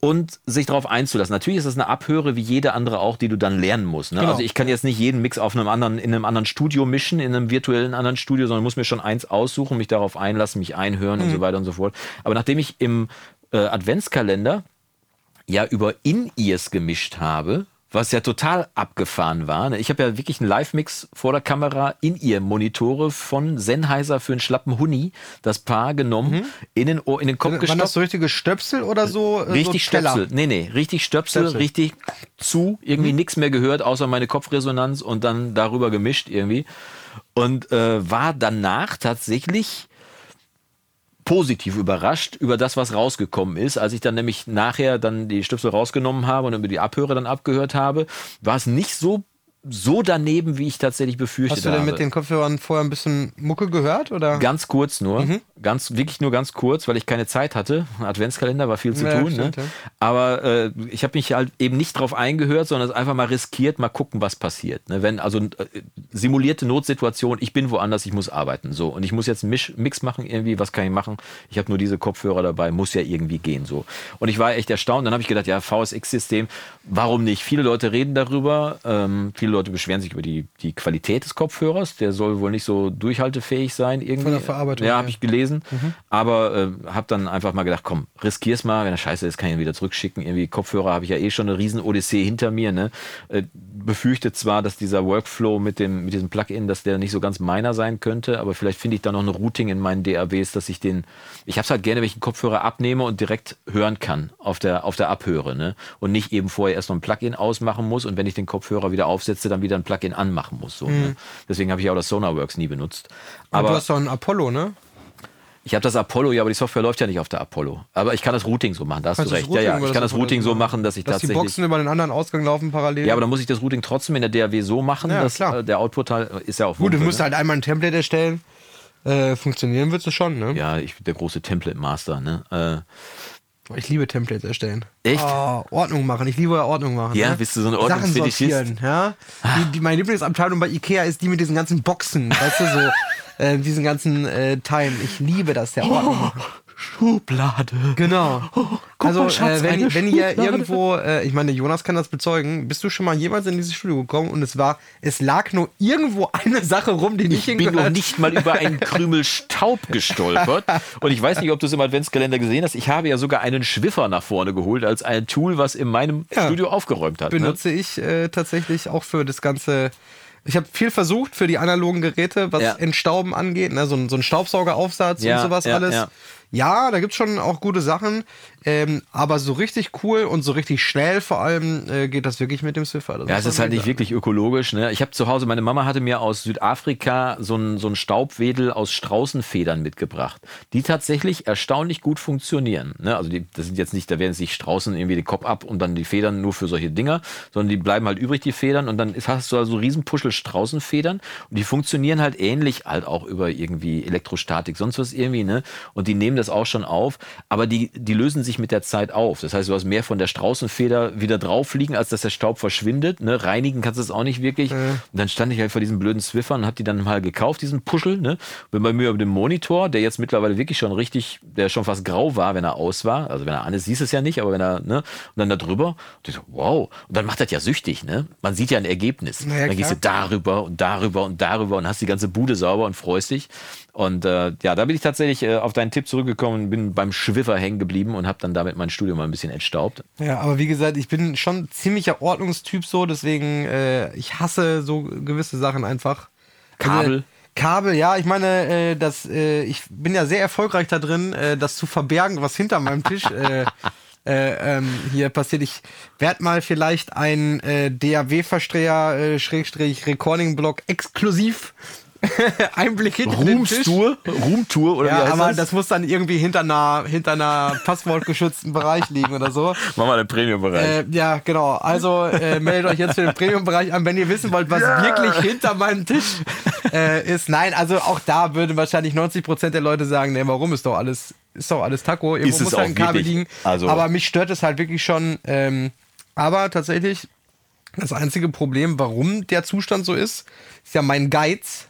und sich darauf einzulassen. Natürlich ist das eine Abhöre wie jede andere auch, die du dann lernen musst. Ne? Genau. Also ich kann jetzt nicht jeden Mix auf einem anderen, in einem anderen Studio mischen, in einem virtuellen anderen Studio, sondern muss mir schon eins aussuchen, mich darauf einlassen, mich einhören mhm. und so weiter und so fort. Aber nachdem ich im äh, Adventskalender ja über In-Ears gemischt habe, was ja total abgefahren war. Ne? Ich habe ja wirklich einen Live-Mix vor der Kamera in ihr Monitore von Sennheiser für einen schlappen Huni, das Paar genommen, mhm. in, den Ohr, in den Kopf gestopft. Waren das so richtige Stöpsel oder so? Äh, richtig so Stöpsel. Nee, nee, richtig Stöpsel, Stöpsel. richtig zu, irgendwie mhm. nichts mehr gehört, außer meine Kopfresonanz und dann darüber gemischt irgendwie. Und äh, war danach tatsächlich positiv überrascht über das, was rausgekommen ist. Als ich dann nämlich nachher dann die Stifte rausgenommen habe und über die Abhörer dann abgehört habe, war es nicht so so daneben, wie ich tatsächlich befürchtet habe. Hast du denn habe. mit den Kopfhörern vorher ein bisschen Mucke gehört? Oder? Ganz kurz nur. Mhm. Ganz, wirklich nur ganz kurz, weil ich keine Zeit hatte. Adventskalender war viel zu ja, tun. Ne? Stimmt, ne? ja. Aber äh, ich habe mich halt eben nicht drauf eingehört, sondern einfach mal riskiert, mal gucken, was passiert. Ne? Wenn also äh, simulierte Notsituation, ich bin woanders, ich muss arbeiten. So. Und ich muss jetzt einen Misch, Mix machen irgendwie, was kann ich machen? Ich habe nur diese Kopfhörer dabei, muss ja irgendwie gehen. So. Und ich war echt erstaunt. Dann habe ich gedacht, ja, VSX-System, warum nicht? Viele Leute reden darüber, ähm, viele Leute beschweren sich über die, die Qualität des Kopfhörers. Der soll wohl nicht so durchhaltefähig sein. Irgendwie. Von der Verarbeitung. Ja, habe ich gelesen. Mhm. Aber äh, habe dann einfach mal gedacht, komm, riskier's mal. Wenn er scheiße ist, kann ich ihn wieder zurückschicken. Irgendwie Kopfhörer habe ich ja eh schon eine riesen Odyssee hinter mir. Ne? Äh, befürchte zwar, dass dieser Workflow mit, dem, mit diesem Plugin, dass der nicht so ganz meiner sein könnte, aber vielleicht finde ich da noch eine Routing in meinen DAWs, dass ich den, ich habe es halt gerne, wenn ich einen Kopfhörer abnehme und direkt hören kann auf der, auf der Abhöre. Ne? Und nicht eben vorher erst noch ein Plugin ausmachen muss und wenn ich den Kopfhörer wieder aufsetze, dann wieder ein Plugin anmachen muss. So, ne? mhm. ne? Deswegen habe ich auch das Sonarworks nie benutzt. Aber, aber du hast doch ein Apollo, ne? Ich habe das Apollo, ja, aber die Software läuft ja nicht auf der Apollo. Aber ich kann das Routing so machen, da hast du recht. ja, ja, ich kann das Routing so machen, dass ich dass tatsächlich. die Boxen über den anderen Ausgang laufen parallel. Ja, aber dann muss ich das Routing trotzdem in der DAW so machen, ja, dass klar. Äh, der Output halt ist ja auch. Gut, du musst ne? halt einmal ein Template erstellen. Äh, funktionieren wird es schon, ne? Ja, ich bin der große Template Master, ne? Äh, ich liebe Templates erstellen. Echt? Oh, Ordnung machen. Ich liebe Ordnung machen. Ja, ne? bist du so ein Ordnungsfetischist? Ja. Ah. Die, die, meine Lieblingsabteilung bei Ikea ist die mit diesen ganzen Boxen, weißt du, so äh, diesen ganzen äh, Teilen. Ich liebe das, der Ordnung oh. Schublade. Genau. Oh, also, mal, Schatz, äh, wenn, wenn ihr irgendwo, äh, ich meine, Jonas kann das bezeugen, bist du schon mal jemals in dieses Studio gekommen und es war, es lag nur irgendwo eine Sache rum, die nicht. Ich bin noch nicht mal über einen Krümel Staub gestolpert. Und ich weiß nicht, ob du es im Adventskalender gesehen hast. Ich habe ja sogar einen Schwiffer nach vorne geholt als ein Tool, was in meinem ja, Studio aufgeräumt hat. Ne? Benutze ne? ich äh, tatsächlich auch für das ganze ich habe viel versucht für die analogen Geräte, was ja. Entstauben angeht, ne? so, ein, so ein Staubsaugeraufsatz ja, und sowas ja, alles. Ja, da gibt es schon auch gute Sachen. Ähm, aber so richtig cool und so richtig schnell vor allem äh, geht das wirklich mit dem Swiffer. ja, es ist halt nicht wirklich ökologisch. Ne? Ich habe zu Hause, meine Mama hatte mir aus Südafrika so ein, so Staubwedel aus Straußenfedern mitgebracht, die tatsächlich erstaunlich gut funktionieren. Ne? Also die, das sind jetzt nicht, da werden sich Straußen irgendwie den Kopf ab und dann die Federn nur für solche Dinger, sondern die bleiben halt übrig, die Federn. Und dann hast du also Riesenpuschel Straußenfedern und die funktionieren halt ähnlich halt auch über irgendwie Elektrostatik, sonst was irgendwie. Ne? Und die nehmen das auch schon auf, aber die, die lösen sich mit der Zeit auf. Das heißt, du hast mehr von der Straußenfeder wieder drauf liegen, als dass der Staub verschwindet. Ne? Reinigen kannst du es auch nicht wirklich. Mhm. Und dann stand ich halt vor diesen blöden Swiffern und habe die dann mal gekauft, diesen Puschel. Ne? Bin bei mir über dem Monitor, der jetzt mittlerweile wirklich schon richtig, der schon fast grau war, wenn er aus war. Also wenn er an ist, siehst du es ja nicht, aber wenn er, ne? Und dann da drüber. Und ich so, wow. Und dann macht das ja süchtig, ne? Man sieht ja ein Ergebnis. Ja, dann gehst du darüber und darüber und darüber und hast die ganze Bude sauber und freust dich. Und äh, ja, da bin ich tatsächlich äh, auf deinen Tipp zurückgekommen, bin beim Schwiffer hängen geblieben und habe dann damit mein Studio mal ein bisschen entstaubt. Ja, aber wie gesagt, ich bin schon ziemlicher Ordnungstyp so, deswegen äh, ich hasse so gewisse Sachen einfach. Also, Kabel. Also, Kabel, ja, ich meine, äh, das, äh, ich bin ja sehr erfolgreich da drin, äh, das zu verbergen, was hinter meinem Tisch äh, äh, ähm, hier passiert. Ich werde mal vielleicht ein DAW-Verstreher, Schrägstrich, Recording-Blog exklusiv Einblick hinter Ruhmstour, Ruhmtour oder ja, wie heißt aber das? das muss dann irgendwie hinter einer, hinter einer passwortgeschützten Bereich liegen oder so. Machen wir den Premium-Bereich. Äh, ja, genau. Also äh, meldet euch jetzt für den Premium-Bereich an, wenn ihr wissen wollt, was yeah. wirklich hinter meinem Tisch äh, ist. Nein, also auch da würden wahrscheinlich 90 Prozent der Leute sagen, nee, warum ist doch alles, ist doch alles Taco. Irgendwo ist muss halt ein Kabel liegen. Also aber mich stört es halt wirklich schon. Ähm, aber tatsächlich, das einzige Problem, warum der Zustand so ist, ist ja mein Geiz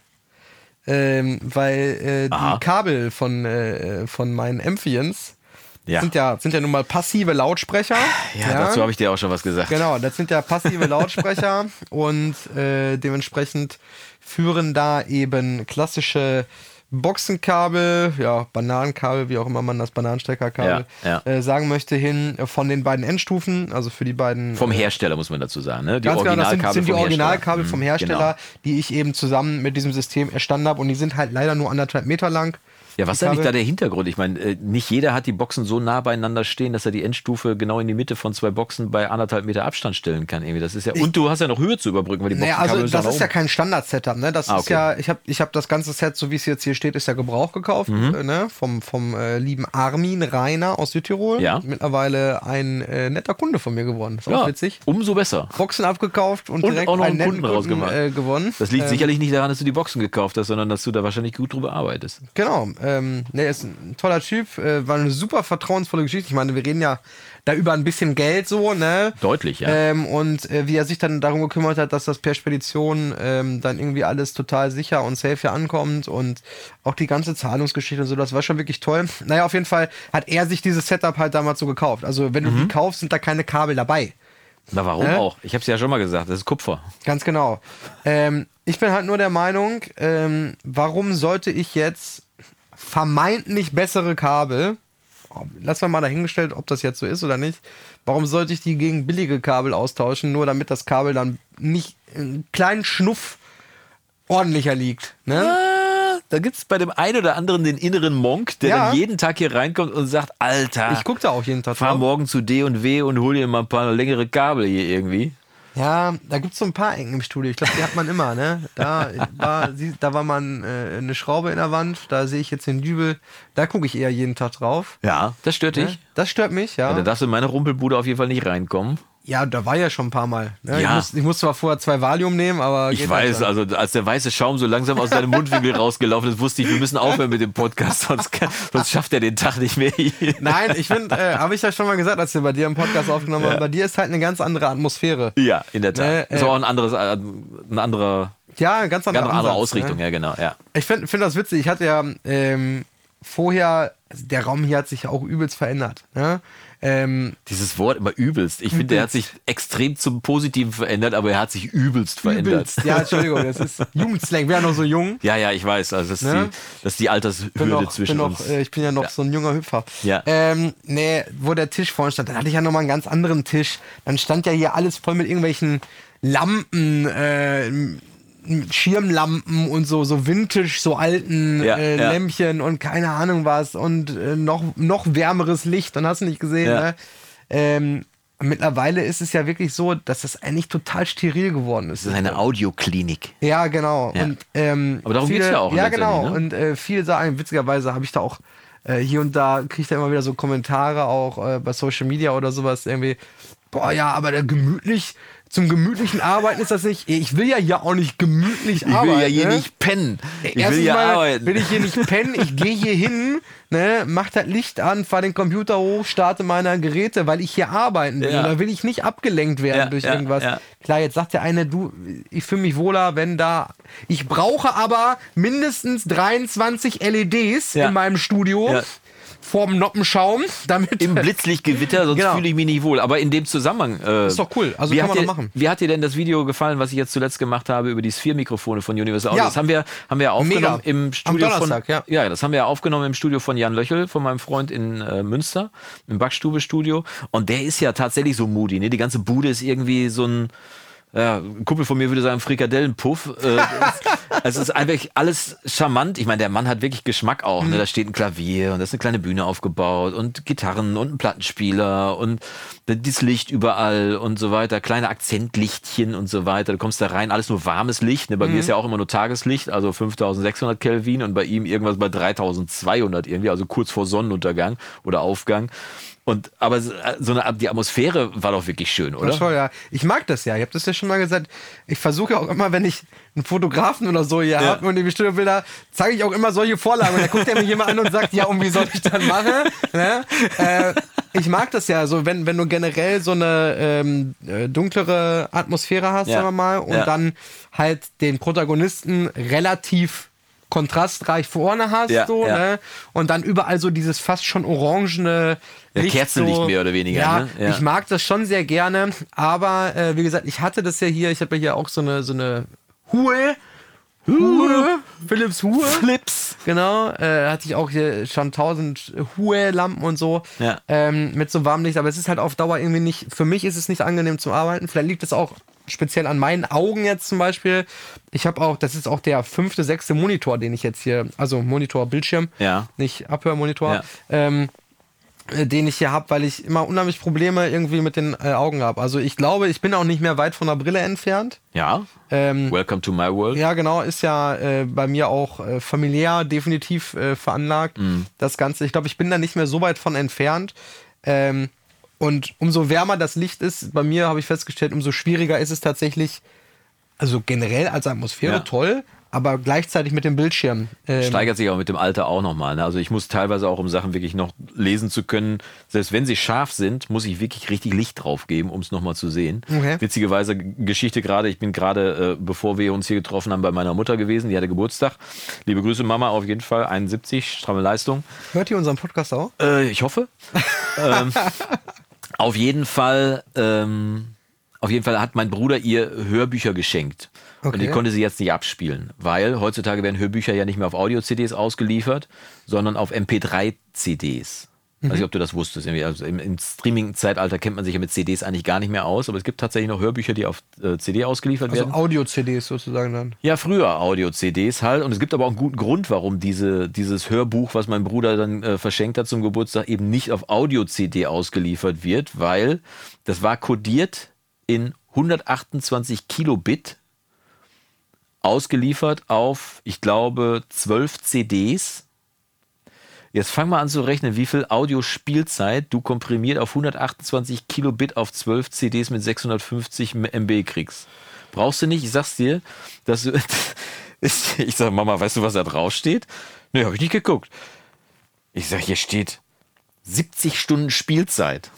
ähm, weil äh, die Kabel von, äh, von meinen Amphions ja. Sind, ja, sind ja nun mal passive Lautsprecher. Ja, ja. dazu habe ich dir auch schon was gesagt. Genau, das sind ja passive Lautsprecher und äh, dementsprechend führen da eben klassische Boxenkabel, ja, Bananenkabel, wie auch immer man das Bananensteckerkabel ja, ja. äh, sagen möchte, hin von den beiden Endstufen, also für die beiden. Vom äh, Hersteller muss man dazu sagen, ne? Die ganz Originalkabel genau, das sind, sind die Originalkabel vom Hersteller, vom Hersteller genau. die ich eben zusammen mit diesem System erstanden habe und die sind halt leider nur anderthalb Meter lang. Ja, was ist eigentlich da der Hintergrund? Ich meine, äh, nicht jeder hat die Boxen so nah beieinander stehen, dass er die Endstufe genau in die Mitte von zwei Boxen bei anderthalb Meter Abstand stellen kann. Irgendwie. Das ist ja, und du hast ja noch Höhe zu überbrücken, weil die Boxen naja, also das ist ja kein Standard-Setup. Ne? Das ah, okay. ist ja, ich habe ich hab das ganze Set, so wie es jetzt hier steht, ist ja Gebrauch gekauft. Mhm. Äh, ne? Vom, vom äh, lieben Armin Rainer aus Südtirol. Ja. Mittlerweile ein äh, netter Kunde von mir geworden. Ist auch ja, witzig. Umso besser. Boxen abgekauft und, und direkt auch noch einen, Kunden, Kunden rausgemacht. Äh, gewonnen. Das liegt ähm, sicherlich nicht daran, dass du die Boxen gekauft hast, sondern dass du da wahrscheinlich gut drüber arbeitest. Genau. Ähm, ne, ist ein toller Typ, äh, war eine super vertrauensvolle Geschichte. Ich meine, wir reden ja da über ein bisschen Geld so, ne? Deutlich, ja. Ähm, und äh, wie er sich dann darum gekümmert hat, dass das per Spedition ähm, dann irgendwie alles total sicher und safe hier ankommt und auch die ganze Zahlungsgeschichte und so, das war schon wirklich toll. Naja, auf jeden Fall hat er sich dieses Setup halt damals so gekauft. Also wenn du mhm. die kaufst, sind da keine Kabel dabei. Na, warum äh? auch? Ich habe es ja schon mal gesagt, das ist Kupfer. Ganz genau. Ähm, ich bin halt nur der Meinung, ähm, warum sollte ich jetzt vermeintlich bessere Kabel, lassen wir mal dahingestellt, ob das jetzt so ist oder nicht, warum sollte ich die gegen billige Kabel austauschen, nur damit das Kabel dann nicht einen kleinen Schnuff ordentlicher liegt? Ne? Ah, da gibt es bei dem einen oder anderen den inneren Monk, der ja. dann jeden Tag hier reinkommt und sagt, Alter, ich gucke da auch jeden Tag Fahr drauf. morgen zu D und W und hol dir mal ein paar längere Kabel hier irgendwie. Ja, da gibt es so ein paar Ecken im Studio. Ich glaube, die hat man immer, ne? Da war, da war man äh, eine Schraube in der Wand, da sehe ich jetzt den Dübel. Da gucke ich eher jeden Tag drauf. Ja, das stört dich? Das stört mich, ja. ja. Da darfst du in meine Rumpelbude auf jeden Fall nicht reinkommen. Ja, da war ja schon ein paar Mal. Ne? Ja. Ich, muss, ich muss zwar vorher zwei Valium nehmen, aber. Ich weiß, also als der weiße Schaum so langsam aus deinem Mundwinkel rausgelaufen ist, wusste ich, wir müssen aufhören mit dem Podcast, sonst, kann, sonst schafft er den Tag nicht mehr. Nein, ich finde, äh, habe ich ja schon mal gesagt, als wir bei dir im Podcast aufgenommen haben, ja. bei dir ist halt eine ganz andere Atmosphäre. Ja, in der Tat. Äh, ist auch ein anderes, äh, ein anderer. Ja, ganz andere, ganz andere Ansatz, Ausrichtung, ne? ja, genau. Ja. Ich finde find das witzig. Ich hatte ja ähm, vorher, also der Raum hier hat sich ja auch übelst verändert. Ne? Ähm, Dieses Wort immer übelst. Ich finde, er hat sich extrem zum Positiven verändert, aber er hat sich übelst verändert. Übelst. Ja, Entschuldigung, das ist Jugendslang. Wir sind noch so jung. Ja, ja, ich weiß. Also das ist, ne? die, das ist die Altershürde noch, zwischen noch, uns. Äh, ich bin ja noch ja. so ein junger Hüpfer. Ja. Ähm, nee, wo der Tisch vorne stand, dann hatte ich ja nochmal einen ganz anderen Tisch. Dann stand ja hier alles voll mit irgendwelchen Lampen, äh, Schirmlampen und so, so Vintage, so alten ja, äh, ja. Lämpchen und keine Ahnung was und äh, noch, noch wärmeres Licht, dann hast du nicht gesehen, ja. ne? Ähm, mittlerweile ist es ja wirklich so, dass das eigentlich total steril geworden ist. Das ist eine Audioklinik. Ja, genau. Und, ähm, Aber darum geht es ja auch. Ja, genau. Ne? Und äh, viele sagen, witzigerweise habe ich da auch äh, hier und da, kriege ich da immer wieder so Kommentare auch äh, bei Social Media oder sowas irgendwie. Boah, ja, aber der gemütlich, zum gemütlichen Arbeiten ist das nicht. Ich will ja hier auch nicht gemütlich arbeiten. Ich will ja hier ne? nicht pennen. Ich Erstens will ja arbeiten. Will ich hier nicht pennen. Ich gehe hier hin, ne, mach das Licht an, fahr den Computer hoch, starte meine Geräte, weil ich hier arbeiten will. Ja. Da will ich nicht abgelenkt werden ja, durch ja, irgendwas. Klar, jetzt sagt der eine, du, ich fühle mich wohler, wenn da. Ich brauche aber mindestens 23 LEDs in meinem Studio vorm Noppenschaum. Damit Im Blitzlichtgewitter, sonst genau. fühle ich mich nicht wohl. Aber in dem Zusammenhang. Äh, ist doch cool. Also kann man dir, machen. Wie hat dir denn das Video gefallen, was ich jetzt zuletzt gemacht habe über die Sphere-Mikrofone von Universal Audio? Ja. Das haben wir, haben wir aufgenommen Mega. im Studio von. Ja. ja, das haben wir aufgenommen im Studio von Jan Löchel, von meinem Freund in äh, Münster, im Backstube-Studio. Und der ist ja tatsächlich so moody. Ne? Die ganze Bude ist irgendwie so ein ja, ein Kumpel von mir würde sagen Frikadellenpuff. Äh, es ist einfach alles charmant. Ich meine, der Mann hat wirklich Geschmack auch. Ne? Da steht ein Klavier und da ist eine kleine Bühne aufgebaut und Gitarren und ein Plattenspieler und das Licht überall und so weiter. Kleine Akzentlichtchen und so weiter. Du kommst da rein, alles nur warmes Licht. Ne? Bei mhm. mir ist ja auch immer nur Tageslicht, also 5600 Kelvin und bei ihm irgendwas bei 3200 irgendwie, also kurz vor Sonnenuntergang oder Aufgang. Und aber so eine die Atmosphäre war doch wirklich schön, oder? Toll, ja. Ich mag das ja. Ich habe das ja schon mal gesagt. Ich versuche auch immer, wenn ich einen Fotografen oder so hier ja. habe und die bestimmte Bilder, zeige ich auch immer solche Vorlagen. Und dann guckt er mich immer an und sagt, ja, und wie soll ich das machen? Ne? Äh, ich mag das ja, so wenn, wenn du generell so eine ähm, äh, dunklere Atmosphäre hast, ja. sagen wir mal, und ja. dann halt den Protagonisten relativ kontrastreich vorne hast, ja, so, ja. ne? Und dann überall so dieses fast schon orangene Licht. Ja, Kerzenlicht so. mehr oder weniger. Ja, ne? ja, ich mag das schon sehr gerne, aber äh, wie gesagt, ich hatte das ja hier, ich habe ja hier auch so eine, so eine Hue. Hue, Philips Hue. Flips. Genau, äh, hatte ich auch hier schon tausend Hue-Lampen und so ja. ähm, mit so warmem Licht, aber es ist halt auf Dauer irgendwie nicht, für mich ist es nicht angenehm zum Arbeiten. Vielleicht liegt es auch speziell an meinen Augen jetzt zum Beispiel. Ich habe auch, das ist auch der fünfte, sechste Monitor, den ich jetzt hier, also Monitor, Bildschirm, ja. nicht Abhörmonitor, ja. ähm, äh, den ich hier habe, weil ich immer unheimlich Probleme irgendwie mit den äh, Augen habe. Also ich glaube, ich bin auch nicht mehr weit von der Brille entfernt. Ja. Ähm, Welcome to my world. Ja, genau, ist ja äh, bei mir auch äh, familiär definitiv äh, veranlagt. Mm. Das Ganze. Ich glaube, ich bin da nicht mehr so weit von entfernt. Ähm, und umso wärmer das Licht ist, bei mir habe ich festgestellt, umso schwieriger ist es tatsächlich, also generell als Atmosphäre ja. toll, aber gleichzeitig mit dem Bildschirm. Ähm Steigert sich auch mit dem Alter auch nochmal. Ne? Also ich muss teilweise auch, um Sachen wirklich noch lesen zu können, selbst wenn sie scharf sind, muss ich wirklich richtig Licht drauf geben, um es nochmal zu sehen. Okay. Witzigerweise Geschichte gerade, ich bin gerade, äh, bevor wir uns hier getroffen haben, bei meiner Mutter gewesen, die hatte Geburtstag. Liebe Grüße Mama auf jeden Fall, 71, stramme Leistung. Hört ihr unseren Podcast auch? Äh, ich hoffe. ähm, auf jeden Fall, ähm, auf jeden Fall hat mein Bruder ihr Hörbücher geschenkt. Okay. Und die konnte sie jetzt nicht abspielen, weil heutzutage werden Hörbücher ja nicht mehr auf Audio-CDs ausgeliefert, sondern auf MP3-CDs. Mhm. Weiß nicht, ob du das wusstest. Also im, im Streaming-Zeitalter kennt man sich ja mit CDs eigentlich gar nicht mehr aus, aber es gibt tatsächlich noch Hörbücher, die auf äh, CD ausgeliefert also werden. Also Audio-CDs sozusagen dann. Ja, früher Audio-CDs halt. Und es gibt aber auch einen guten Grund, warum diese, dieses Hörbuch, was mein Bruder dann äh, verschenkt hat zum Geburtstag, eben nicht auf Audio-CD ausgeliefert wird, weil das war kodiert in 128 Kilobit ausgeliefert auf, ich glaube, 12 CDs Jetzt fang mal an zu rechnen, wie viel Audiospielzeit du komprimiert auf 128 Kilobit auf 12 CDs mit 650 MB kriegst. Brauchst du nicht, ich sag's dir, dass du, ich sag, Mama, weißt du, was da drauf steht? Nee, hab ich nicht geguckt. Ich sag, hier steht 70 Stunden Spielzeit.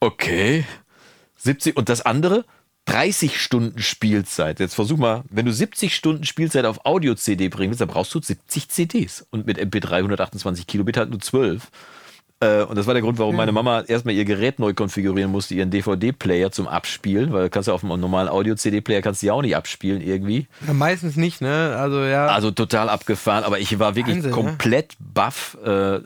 Okay. 70 und das andere 30 Stunden Spielzeit. Jetzt versuch mal, wenn du 70 Stunden Spielzeit auf Audio-CD bringst, dann brauchst du 70 CDs. Und mit MP3 128 Kilobit halt nur 12. Äh, und das war der Grund, warum meine Mama erstmal ihr Gerät neu konfigurieren musste, ihren DVD-Player zum Abspielen, weil du kannst ja auf einem normalen Audio-CD-Player kannst du ja auch nicht abspielen irgendwie. Ja, meistens nicht, ne? Also ja. Also total abgefahren, aber ich war wirklich Wahnsinn, komplett ne? baff. Äh, Habe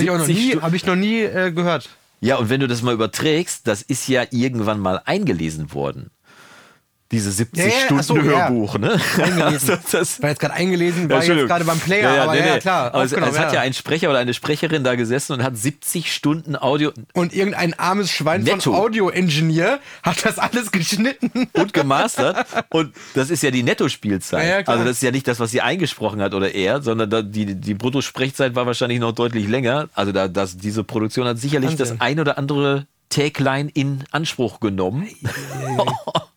ich auch noch nie, hab ich noch nie äh, gehört. Ja, und wenn du das mal überträgst, das ist ja irgendwann mal eingelesen worden diese 70 ja, ja, Stunden so, Hörbuch, ja. ne? Eingelesen. Also das war jetzt gerade eingelesen, war jetzt gerade beim Player, aber nee, ja, klar. Aber es, es hat ja ein Sprecher oder eine Sprecherin da gesessen und hat 70 Stunden Audio. Und irgendein armes Schwein Netto. von Audio-Engineer hat das alles geschnitten. Und gemastert. Und das ist ja die Netto-Spielzeit. also das ist ja nicht das, was sie eingesprochen hat oder er, sondern die, die Brutto-Sprechzeit war wahrscheinlich noch deutlich länger. Also da, das, diese Produktion hat sicherlich Wahnsinn. das ein oder andere Take-Line in Anspruch genommen.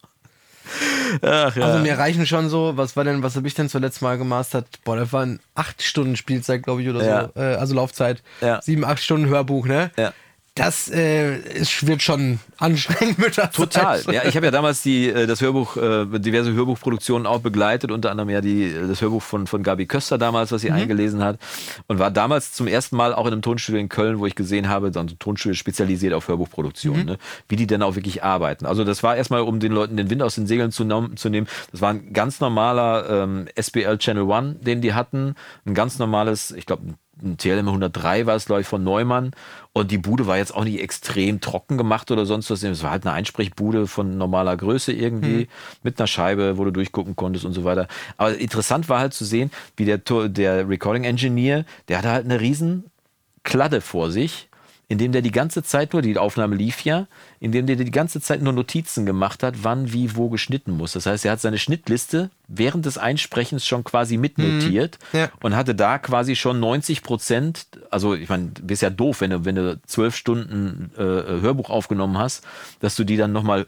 Ach, ja. Also mir reichen schon so, was war denn, was habe ich denn zuletzt mal gemastert? Boah, das waren acht Stunden Spielzeit, glaube ich, oder ja. so. Äh, also Laufzeit. Ja. Sieben, acht Stunden Hörbuch, ne? Ja das äh, wird schon anstrengend mit der Total. Zeit. Ja, ich habe ja damals die, äh, das Hörbuch, äh, diverse Hörbuchproduktionen auch begleitet, unter anderem ja die, das Hörbuch von, von Gabi Köster damals, was sie mhm. eingelesen hat. Und war damals zum ersten Mal auch in einem Tonstudio in Köln, wo ich gesehen habe, so ein Tonstudio spezialisiert auf Hörbuchproduktion, mhm. ne? wie die denn auch wirklich arbeiten. Also das war erstmal, um den Leuten den Wind aus den Segeln zu, zu nehmen. Das war ein ganz normaler ähm, SBL Channel One, den die hatten. Ein ganz normales, ich glaube, ein TLM 103 war es, glaube ich, von Neumann. Und die Bude war jetzt auch nicht extrem trocken gemacht oder sonst was. Es war halt eine Einsprechbude von normaler Größe irgendwie, mhm. mit einer Scheibe, wo du durchgucken konntest und so weiter. Aber interessant war halt zu sehen, wie der, der Recording Engineer, der hatte halt eine riesen Kladde vor sich in dem der die ganze Zeit nur, die Aufnahme lief ja, in dem der die ganze Zeit nur Notizen gemacht hat, wann, wie, wo geschnitten muss. Das heißt, er hat seine Schnittliste während des Einsprechens schon quasi mitnotiert mhm. ja. und hatte da quasi schon 90 Prozent, also ich meine, du bist ja doof, wenn du, wenn du zwölf Stunden äh, Hörbuch aufgenommen hast, dass du die dann nochmal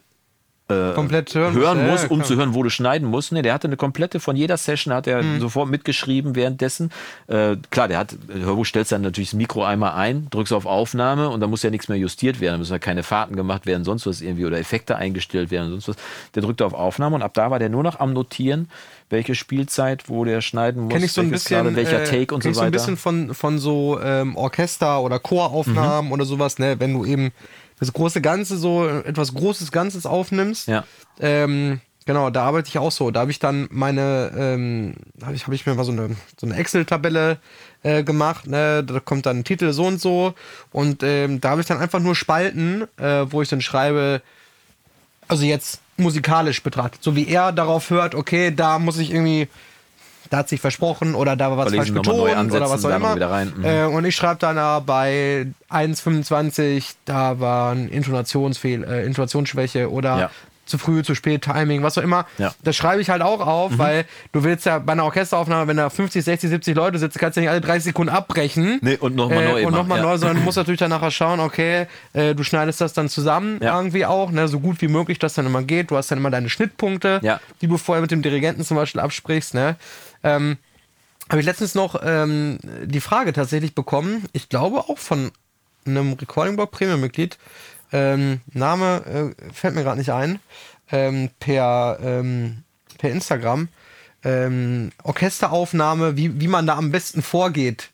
äh, komplett hören, hören muss, ja, um zu hören, wo du schneiden musst. Nee, der hatte eine komplette, von jeder Session hat er mhm. sofort mitgeschrieben währenddessen. Äh, klar, der hat, Hörbuch stellst dann natürlich das Mikro einmal ein, drückst auf Aufnahme und dann muss ja nichts mehr justiert werden. Da müssen ja keine Fahrten gemacht werden, sonst was irgendwie oder Effekte eingestellt werden, sonst was. Der drückte auf Aufnahme und ab da war der nur noch am Notieren, welche Spielzeit, wo der schneiden muss, kenn ich so ein bisschen, grade, welcher äh, Take und so weiter. so ein bisschen von, von so ähm, Orchester- oder Choraufnahmen mhm. oder sowas, ne? wenn du eben das große Ganze so etwas Großes Ganzes aufnimmst. Ja. Ähm, genau, da arbeite ich auch so. Da habe ich dann meine, ähm, habe ich, hab ich mir mal so eine, so eine Excel-Tabelle äh, gemacht. Ne? Da kommt dann ein Titel so und so. Und ähm, da habe ich dann einfach nur Spalten, äh, wo ich dann schreibe, also jetzt musikalisch betrachtet, so wie er darauf hört, okay, da muss ich irgendwie da hat sich versprochen oder da war was falsch betont oder was auch immer. Mhm. Äh, und ich schreibe dann äh, bei 1,25, da war ein Intonationsfehl, äh, Intonationsschwäche oder ja zu früh, zu spät, Timing, was auch immer. Ja. Das schreibe ich halt auch auf, mhm. weil du willst ja bei einer Orchesteraufnahme, wenn da 50, 60, 70 Leute sitzen, kannst du ja nicht alle 30 Sekunden abbrechen. Nee, und nochmal äh, neu. Und nochmal ja. neu, sondern du musst natürlich dann nachher schauen, okay, äh, du schneidest das dann zusammen ja. irgendwie auch, ne, so gut wie möglich, dass dann immer geht. Du hast dann immer deine Schnittpunkte, die du vorher mit dem Dirigenten zum Beispiel absprichst, ne. Ähm, habe ich letztens noch ähm, die Frage tatsächlich bekommen, ich glaube auch von einem Recording Blog Premium-Mitglied, ähm, Name äh, fällt mir gerade nicht ein, ähm, per, ähm, per Instagram. Ähm, Orchesteraufnahme, wie, wie man da am besten vorgeht.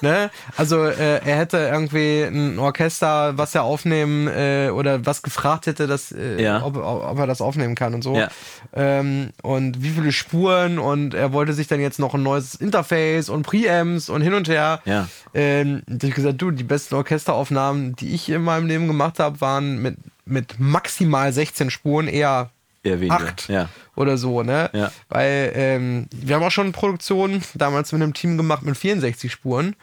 Ne? Also äh, er hätte irgendwie ein Orchester, was er aufnehmen äh, oder was gefragt hätte, dass, äh, ja. ob, ob, er das aufnehmen kann und so. Ja. Ähm, und wie viele Spuren und er wollte sich dann jetzt noch ein neues Interface und Preamps und hin und her. Ja. Ähm, da ich gesagt, du, die besten Orchesteraufnahmen, die ich in meinem Leben gemacht habe, waren mit, mit maximal 16 Spuren eher Eher weniger. Acht ja. oder so, ne? Ja. Weil ähm, wir haben auch schon Produktionen damals mit einem Team gemacht mit 64 Spuren.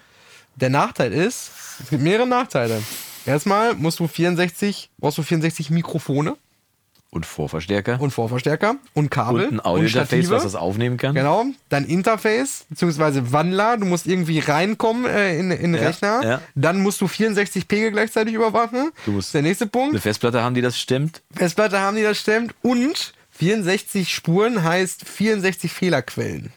Der Nachteil ist, es gibt mehrere Nachteile. Erstmal musst du 64, brauchst du 64 Mikrofone. Und Vorverstärker. Und Vorverstärker. Und Kabel. Und ein Audio-Interface, was das aufnehmen kann. Genau. Dann Interface, beziehungsweise Wandler. Du musst irgendwie reinkommen äh, in, in den ja, Rechner. Ja. Dann musst du 64 Pegel gleichzeitig überwachen. Du musst der nächste Punkt. Eine Festplatte haben, die das stemmt. Festplatte haben, die das stemmt. Und 64 Spuren heißt 64 Fehlerquellen.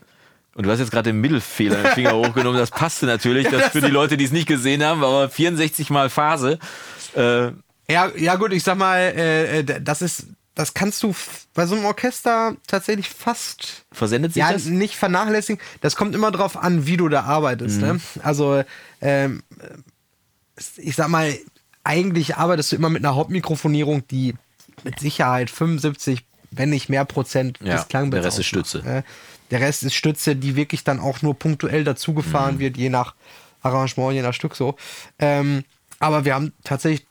Und du hast jetzt gerade den Mittelfehler den Finger hochgenommen. Das passte natürlich, das für die Leute, die es nicht gesehen haben, aber 64 mal Phase. Äh, ja, ja gut, ich sag mal, äh, äh das ist, das kannst du bei so einem Orchester tatsächlich fast versendet sich ja, das? nicht vernachlässigen. Das kommt immer drauf an, wie du da arbeitest. Ne? Mhm. Ne? Also ähm, ich sag mal, eigentlich arbeitest du immer mit einer Hauptmikrofonierung, die mit Sicherheit 75, wenn nicht mehr Prozent ja, des Klangbilds Der Rest ist Stütze. Ne? Der Rest ist Stütze, die wirklich dann auch nur punktuell dazugefahren mhm. wird, je nach Arrangement, je nach Stück so. Ähm, aber wir haben tatsächlich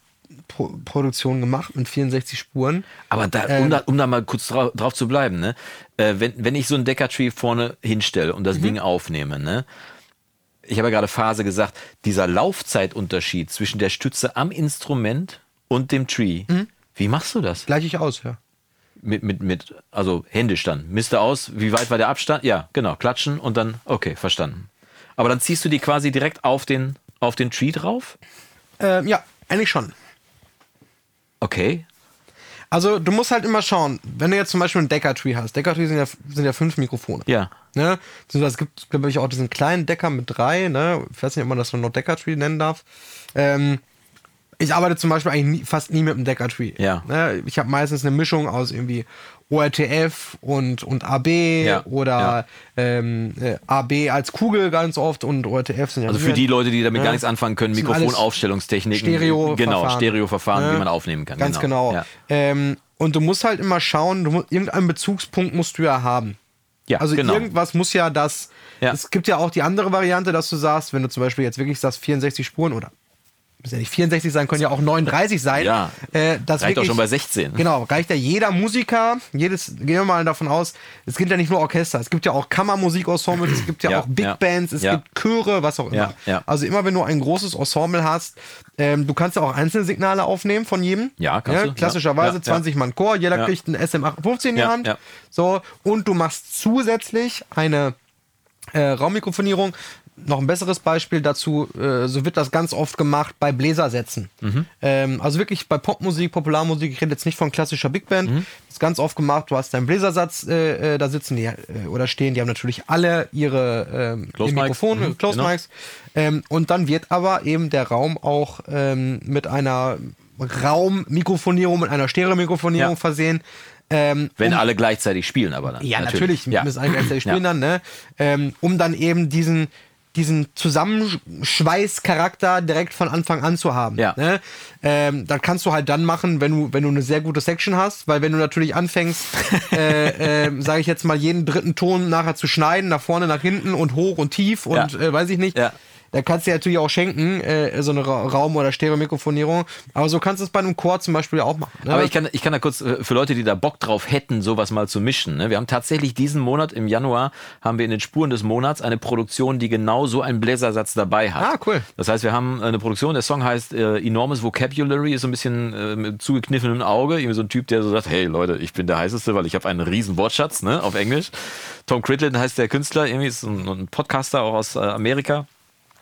Pro Produktion gemacht mit 64 Spuren. Aber da, um, ähm, da, um da mal kurz drauf, drauf zu bleiben, ne? Äh, wenn, wenn ich so ein Decker-Tree vorne hinstelle und das mhm. Ding aufnehme, ne? ich habe ja gerade Phase gesagt, dieser Laufzeitunterschied zwischen der Stütze am Instrument und dem Tree, mhm. wie machst du das? Gleich ich aus, ja mit, mit, mit, also händisch dann. Misste aus, wie weit war der Abstand? Ja, genau, klatschen und dann, okay, verstanden. Aber dann ziehst du die quasi direkt auf den, auf den Tree drauf? Ähm, ja, eigentlich schon. Okay. Also du musst halt immer schauen, wenn du jetzt zum Beispiel einen Decker-Tree hast. Decker-Tree sind ja, sind ja fünf Mikrofone. Ja. Ne? Es gibt, glaube ich, auch diesen kleinen Decker mit drei. Ne? Ich weiß nicht, ob man das noch Decker-Tree nennen darf. Ähm, ich arbeite zum Beispiel eigentlich nie, fast nie mit einem Decker-Tree. Ja. Ne? Ich habe meistens eine Mischung aus irgendwie ORTF und, und AB Ja, oder ja. Ähm, äh, AB als Kugel ganz oft und ORTF sind ja Also für die Leute, die damit Ja. gar nichts anfangen können, Mikrofonaufstellungstechniken. Stereo- Genau, Verfahren. Stereoverfahren, Ja. wie man aufnehmen kann. Ganz genau. Ja. Ähm, und du musst halt immer schauen, du musst, irgendeinen Bezugspunkt musst du ja haben. Ja, Also genau. irgendwas muss ja das. Es gibt ja auch die andere Variante, dass du sagst, wenn du zum Beispiel jetzt wirklich sagst 64 Spuren oder müssen ja nicht 64 sein, können ja auch 39 sein. Ja. Äh, das Reicht auch wirklich- schon bei 16. Genau, reicht ja jeder Musiker, jedes, gehen wir mal davon aus, es gibt ja nicht nur Orchester, es gibt ja auch Kammermusikensembles, es gibt ja, Ja, auch Big ja, Bands, es gibt Chöre, was auch immer. Also immer wenn du ein großes Ensemble hast, ähm, du kannst ja auch Einzelsignale aufnehmen von jedem. Ja, kannst du. Klassischerweise Ja, ja. 20 Mann Chor, jeder kriegt einen SM58 in die Hand. So, und du machst zusätzlich eine äh, Raummikrofonierung. Noch ein besseres Beispiel dazu, äh, so wird das ganz oft gemacht bei Bläsersätzen. Mhm. Ähm, also wirklich bei Popmusik, Popularmusik, ich rede jetzt nicht von klassischer Big Band, Mhm. das ist ganz oft gemacht, du hast deinen Bläsersatz, äh, äh, da sitzen die äh, oder stehen, die haben natürlich alle ihre ähm, Close. Mikrofone, Mhm, Close genau. Mics. Ähm, und dann wird aber eben der Raum auch ähm, mit einer Raummikrofonierung, mit einer Stereomikrofonierung Ja. versehen. Ähm, Wenn alle gleichzeitig spielen, aber dann. ja, natürlich, Ja. müssen alle gleichzeitig spielen Ja. dann, ne? Ähm, um dann eben diesen, diesen Zusammenschweißcharakter direkt von Anfang an zu haben. Ja. Ne? Ähm, das kannst du halt dann machen, wenn du, wenn du eine sehr gute Section hast, weil wenn du natürlich anfängst, äh, äh, sage ich jetzt mal, jeden dritten Ton nachher zu schneiden, nach vorne, nach hinten und hoch und tief und Ja. äh, weiß ich nicht. Ja. Da kannst du dir natürlich auch schenken, äh, so eine Ra Raum- oder Stereomikrofonierung. Aber so kannst du es bei einem Chor zum Beispiel auch machen. Ne? Aber ich kann, ich kann da kurz, äh, für Leute, die da Bock drauf hätten, sowas mal zu mischen. Ne? Wir haben tatsächlich diesen Monat, im Januar, haben wir in den Spuren des Monats eine Produktion, die genau so einen Bläsersatz dabei hat. Ah, cool. Das heißt, wir haben eine Produktion, der Song heißt äh, Enormous Vocabulary, ist so ein bisschen äh, mit zugekniffenem Auge. Irgendwie so ein Typ, der so sagt, hey Leute, ich bin der Heißeste, weil ich habe einen riesen Wortschatz, ne, auf Englisch. Tom Critlin heißt der Künstler, irgendwie ist ein, ein Podcaster auch aus äh, Amerika.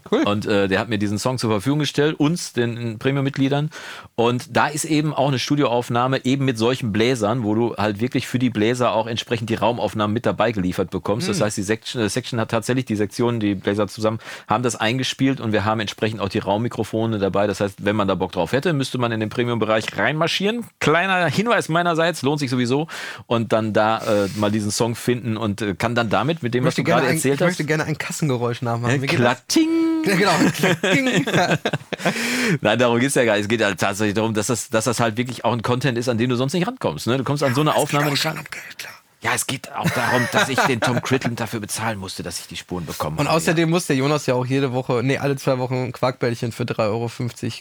Cool. Und äh, der hat mir diesen Song zur Verfügung gestellt, uns, den Premium-Mitgliedern. Und da ist eben auch eine Studioaufnahme eben mit solchen Bläsern, wo du halt wirklich für die Bläser auch entsprechend die Raumaufnahmen mit dabei geliefert bekommst. Das heißt, die Section, äh, Section hat tatsächlich die Sektionen, die Bläser zusammen, haben das eingespielt und wir haben entsprechend auch die Raummikrofone dabei. Das heißt, wenn man da Bock drauf hätte, müsste man in den Premium-Bereich reinmarschieren. Kleiner Hinweis meinerseits, lohnt sich sowieso. Und dann da äh, mal diesen Song finden und äh, kann dann damit, mit dem, Ich was du gerade ein, erzählt ich hast, möchte gerne ein Kassengeräusch nachmachen. äh? Klatting! Ja, genau. Nein, darum geht's ja gar nicht. Es geht halt tatsächlich darum, dass das, dass das halt wirklich auch ein Content ist, an den du sonst nicht rankommst. Ne? Du kommst an so eine Aufnahme nicht ran. Ja, es geht auch darum, dass ich den Tom Critlin dafür bezahlen musste, dass ich die Spuren bekomme. Und außerdem muss der Jonas ja auch jede Woche, nee, alle zwei Wochen ein Quarkbällchen für 3,50 Euro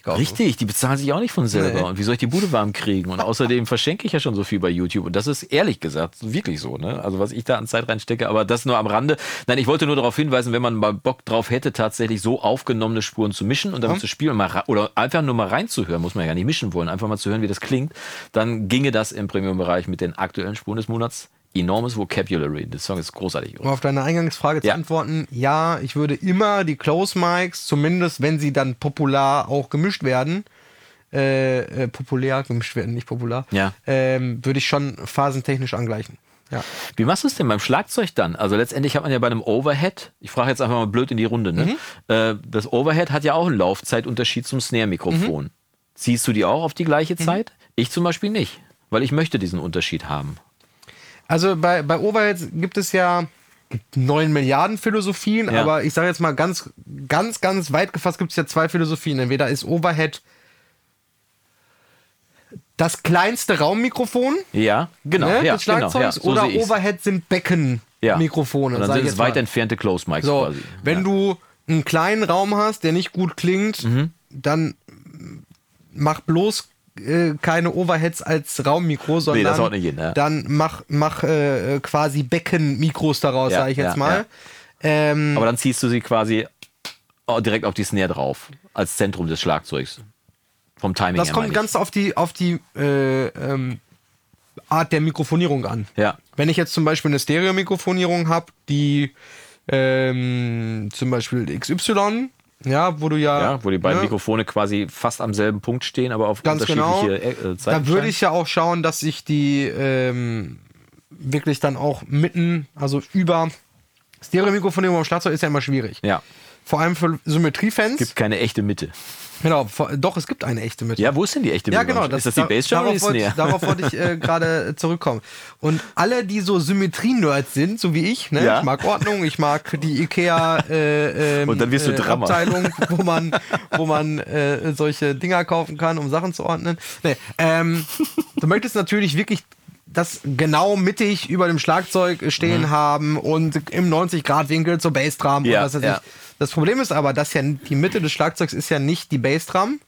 kaufen. Richtig, die bezahlen sich auch nicht von selber. Nee. Und wie soll ich die Bude warm kriegen? Und außerdem verschenke ich ja schon so viel bei YouTube. Und das ist ehrlich gesagt wirklich so. Ne? Also was ich da an Zeit reinstecke, aber das nur am Rande. Nein, ich wollte nur darauf hinweisen, wenn man mal Bock drauf hätte, tatsächlich so aufgenommene Spuren zu mischen und damit zu spielen mal oder einfach nur mal reinzuhören, muss man ja gar nicht mischen wollen, einfach mal zu hören, wie das klingt, dann ginge das im Premium-Bereich mit den aktuellen Spuren des Monats. Enormes Vocabulary. Der Song ist großartig. Um auf deine Eingangsfrage zu Ja. antworten, ja, ich würde immer die Close Mics, zumindest wenn sie dann popular auch gemischt werden, äh, äh, populär gemischt werden, nicht popular, Ja. ähm, würde ich schon phasentechnisch angleichen. Ja. Wie machst du es denn beim Schlagzeug dann? Also letztendlich hat man ja bei einem Overhead, ich frage jetzt einfach mal blöd in die Runde, ne? Äh, das Overhead hat ja auch einen Laufzeitunterschied zum Snare-Mikrofon. Ziehst du die auch auf die gleiche Zeit? Ich zum Beispiel nicht, weil ich möchte diesen Unterschied haben. Also bei, bei Overheads gibt es ja neun Milliarden Philosophien, Ja. aber ich sage jetzt mal ganz, ganz, ganz weit gefasst gibt es ja zwei Philosophien. Entweder ist Overhead das kleinste Raummikrofon Ja, genau. ne, ja, des Schlagzeugs genau, ja, so oder. Overhead sind ja. Beckenmikrofone. Und dann sind es weit mal. entfernte Close Mics So, quasi. wenn ja. du einen kleinen Raum hast, der nicht gut klingt, Mhm. dann mach bloß äh, keine Overheads als Raummikro, sondern das haut nicht hin, ja. dann mach, mach äh, quasi Beckenmikros daraus, Ja, sage ich jetzt ja, mal. Ähm, Aber dann ziehst du sie quasi oh, direkt auf die Snare drauf, als Zentrum des Schlagzeugs. Vom Timing das her kommt ganz auf die, auf die äh, ähm, Art der Mikrofonierung an. Ja. Wenn ich jetzt zum Beispiel eine Stereo-Mikrofonierung habe, die ähm, zum Beispiel XY Ja, wo du ja. Ja, wo die beiden ne? Mikrofone quasi fast am selben Punkt stehen, aber auf Ganz genau. unterschiedliche äh, Zeiten. Da würde ich ja auch schauen, dass ich die ähm, wirklich dann auch mitten, also über Stereo-Mikrofonierung am Schlagzeug ist ja immer schwierig. Ja. Vor allem für Symmetriefans. Gibt keine echte Mitte. Genau, doch, es gibt eine echte Mitte. Ja, wo ist denn die echte Ja, Mitte? genau. ist das die die darauf wollte, darauf wollte ich äh, gerade zurückkommen. Und alle, die so Symmetrie-Nerds sind, so wie ich, ne? Ja. ich mag Ordnung, ich mag die Ikea äh, ähm, Und dann wirst du äh. Abteilung, wo man, wo man äh, solche Dinger kaufen kann, um Sachen zu ordnen. Nee, ähm, du möchtest natürlich wirklich das genau mittig über dem Schlagzeug stehen haben und im 90-Grad-Winkel zur Bassdrum. Ja, und was weiß ja. ich. Das Problem ist aber, dass ja die Mitte des Schlagzeugs ist ja nicht die Bassdrum,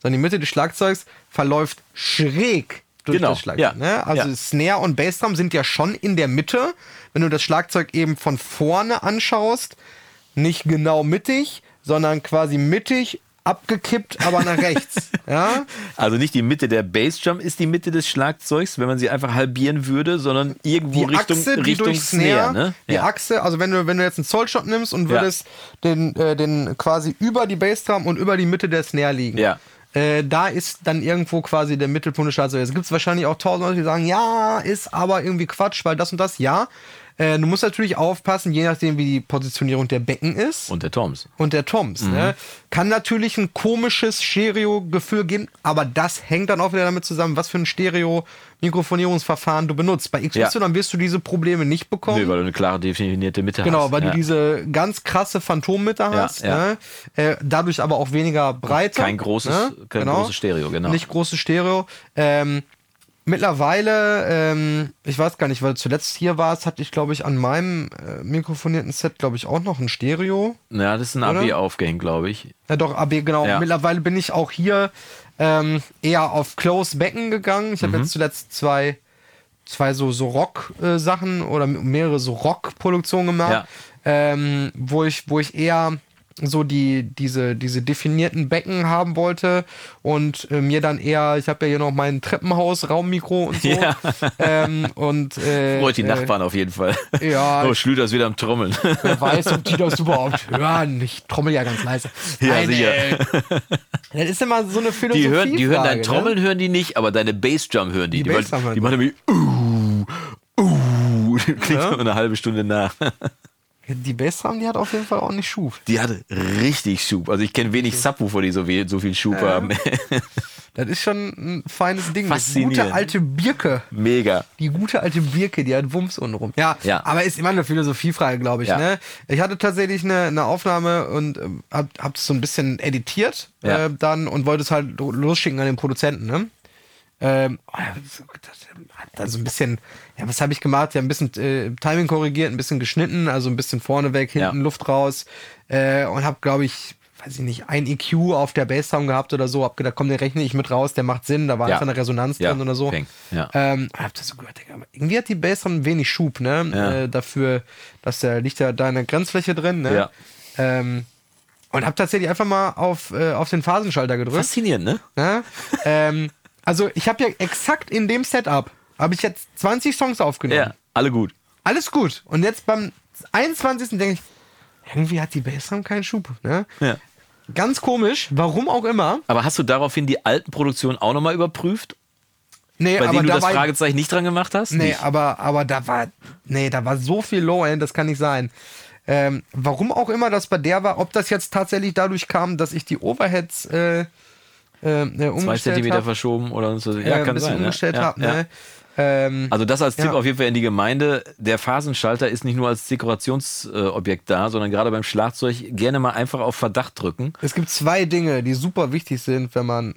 sondern die Mitte des Schlagzeugs verläuft schräg durch Genau, das Schlagzeug. ja, Ne? Also ja. Snare und Bassdrum sind ja schon in der Mitte. Wenn du das Schlagzeug eben von vorne anschaust, nicht genau mittig, sondern quasi mittig abgekippt, aber nach rechts. ja? Also nicht die Mitte der Bassdrum ist die Mitte des Schlagzeugs, wenn man sie einfach halbieren würde, sondern irgendwo die Richtung, Achse, die Richtung durch Snare, ne? die Ja. Achse, also wenn du, wenn du jetzt einen Zollshot nimmst und würdest den, äh, den quasi über die Bassdrum und über die Mitte der Snare liegen. Ja. Äh, da ist dann irgendwo quasi der Mittelpunkt des Schlagzeugs. Jetzt gibt es wahrscheinlich auch tausend Leute, die sagen, ja, ist aber irgendwie Quatsch, weil das und das, ja. Äh, du musst natürlich aufpassen, je nachdem, wie die Positionierung der Becken ist Und der Toms. und der Toms. Mhm. Ne? Kann natürlich ein komisches Stereo-Gefühl geben, aber das hängt dann auch wieder damit zusammen, was für ein Stereo-Mikrofonierungsverfahren du benutzt. Bei XY Ja. wirst du diese Probleme nicht bekommen. Nee, weil du eine klare definierte Mitte hast. Genau, weil ja. du diese ganz krasse Phantommitte hast. ja. Ne? Äh, dadurch aber auch weniger Breite. Kein großes- ne? kein großes Stereo, genau. Nicht großes Stereo. Ähm, mittlerweile, ähm, ich weiß gar nicht, weil zuletzt hier war es, hatte ich, glaube ich, an meinem äh, mikrofonierten Set, glaube ich, auch noch ein Stereo. Ja, das ist ein AB aufgehängt, glaube ich. Ja, doch, AB, genau. Ja. Mittlerweile bin ich auch hier ähm, eher auf Close Becken gegangen. Ich habe Mhm. jetzt zuletzt zwei, zwei so, so Rock-Sachen oder mehrere so Rock-Produktionen gemacht, Ja. ähm, wo, ich, wo ich eher so die, diese, diese definierten Becken haben wollte und äh, mir dann eher, ich habe ja hier noch mein Treppenhaus, Raummikro und so. Ja. Ähm, und äh, Freut die äh, Nachbarn auf jeden Fall. ja. Oh, Schlüter ist wieder am Trommeln. Wer weiß, ob die das überhaupt hören. Ich trommel ja ganz leise. Ja, sicher. ey. Das ist immer so eine Philosophie. Die hören, die hören dein ne? Trommeln, hören die nicht, aber deine Bassdrum hören die. Die Die, Bassdrum hören die machen nämlich uh, uh, klingt Ja. eine halbe Stunde nach. Die Bassdrum, die hat auf jeden Fall auch nicht Schuf. Die hatte richtig Schub. Also ich kenne wenig Subwoofer, die so viel, so viel Schub haben. Das ist schon ein feines Ding. Die gute alte Birke. Mega. Die gute alte Birke, die hat Wumms unten rum. Ja, Ja. aber ist immer eine Philosophiefrage, glaube ich. Ja. Ne? Ich hatte tatsächlich eine, eine Aufnahme und ähm, hab, hab so ein bisschen editiert Ja. äh, dann und wollte es halt losschicken an den Produzenten. Ne? Ähm, oh, das- das- hab da so ein bisschen, ja, was habe ich gemacht? Ja, ein bisschen äh, Timing korrigiert, ein bisschen geschnitten, also ein bisschen vorne weg, hinten Ja. Luft raus äh, und habe, glaube ich, weiß ich nicht, ein EQ auf der Bassdrum gehabt oder so. Hab gedacht, komm, den rechne ich mit raus, der macht Sinn, da war Ja. einfach eine Resonanz Ja, drin oder so. ja. Ähm, hab das so gehört, Digga, irgendwie hat die Bassdrum wenig Schub, ne? Ja. Äh, dafür, dass der liegt ja da in der Grenzfläche drin, ne? Ja. Ähm, und hab tatsächlich einfach mal auf, äh, auf den Phasenschalter gedrückt. Faszinierend, ne? Ne? ähm, also ich habe ja exakt in dem Setup habe ich jetzt 20 Songs aufgenommen. Ja, alle gut. Alles gut. Und jetzt beim 21. denke ich, irgendwie hat die Bassdrum keinen Schub. Ne? Ja. Ganz komisch, warum auch immer. Aber hast du daraufhin die alten Produktionen auch nochmal überprüft, Nee, bei aber denen du da das war, Fragezeichen nicht dran gemacht hast? Nee, Nicht. aber, aber da war, nee, da war so viel Low-End, das kann nicht sein. Ähm, warum auch immer das bei der war, ob das jetzt tatsächlich dadurch kam, dass ich die Overheads äh, äh, äh, Zwei umgestellt Zentimeter habe. verschoben oder so. äh, Ja, ein kann bisschen sein. ja. umgestellt ja, habe. ja. Ne? Ähm, Also das als Tipp Ja. auf jeden Fall in die Gemeinde. Der Phasenschalter ist nicht nur als Dekorationsobjekt da, sondern gerade beim Schlagzeug gerne mal einfach auf Verdacht drücken. es gibt zwei Dinge, die super wichtig sind, wenn man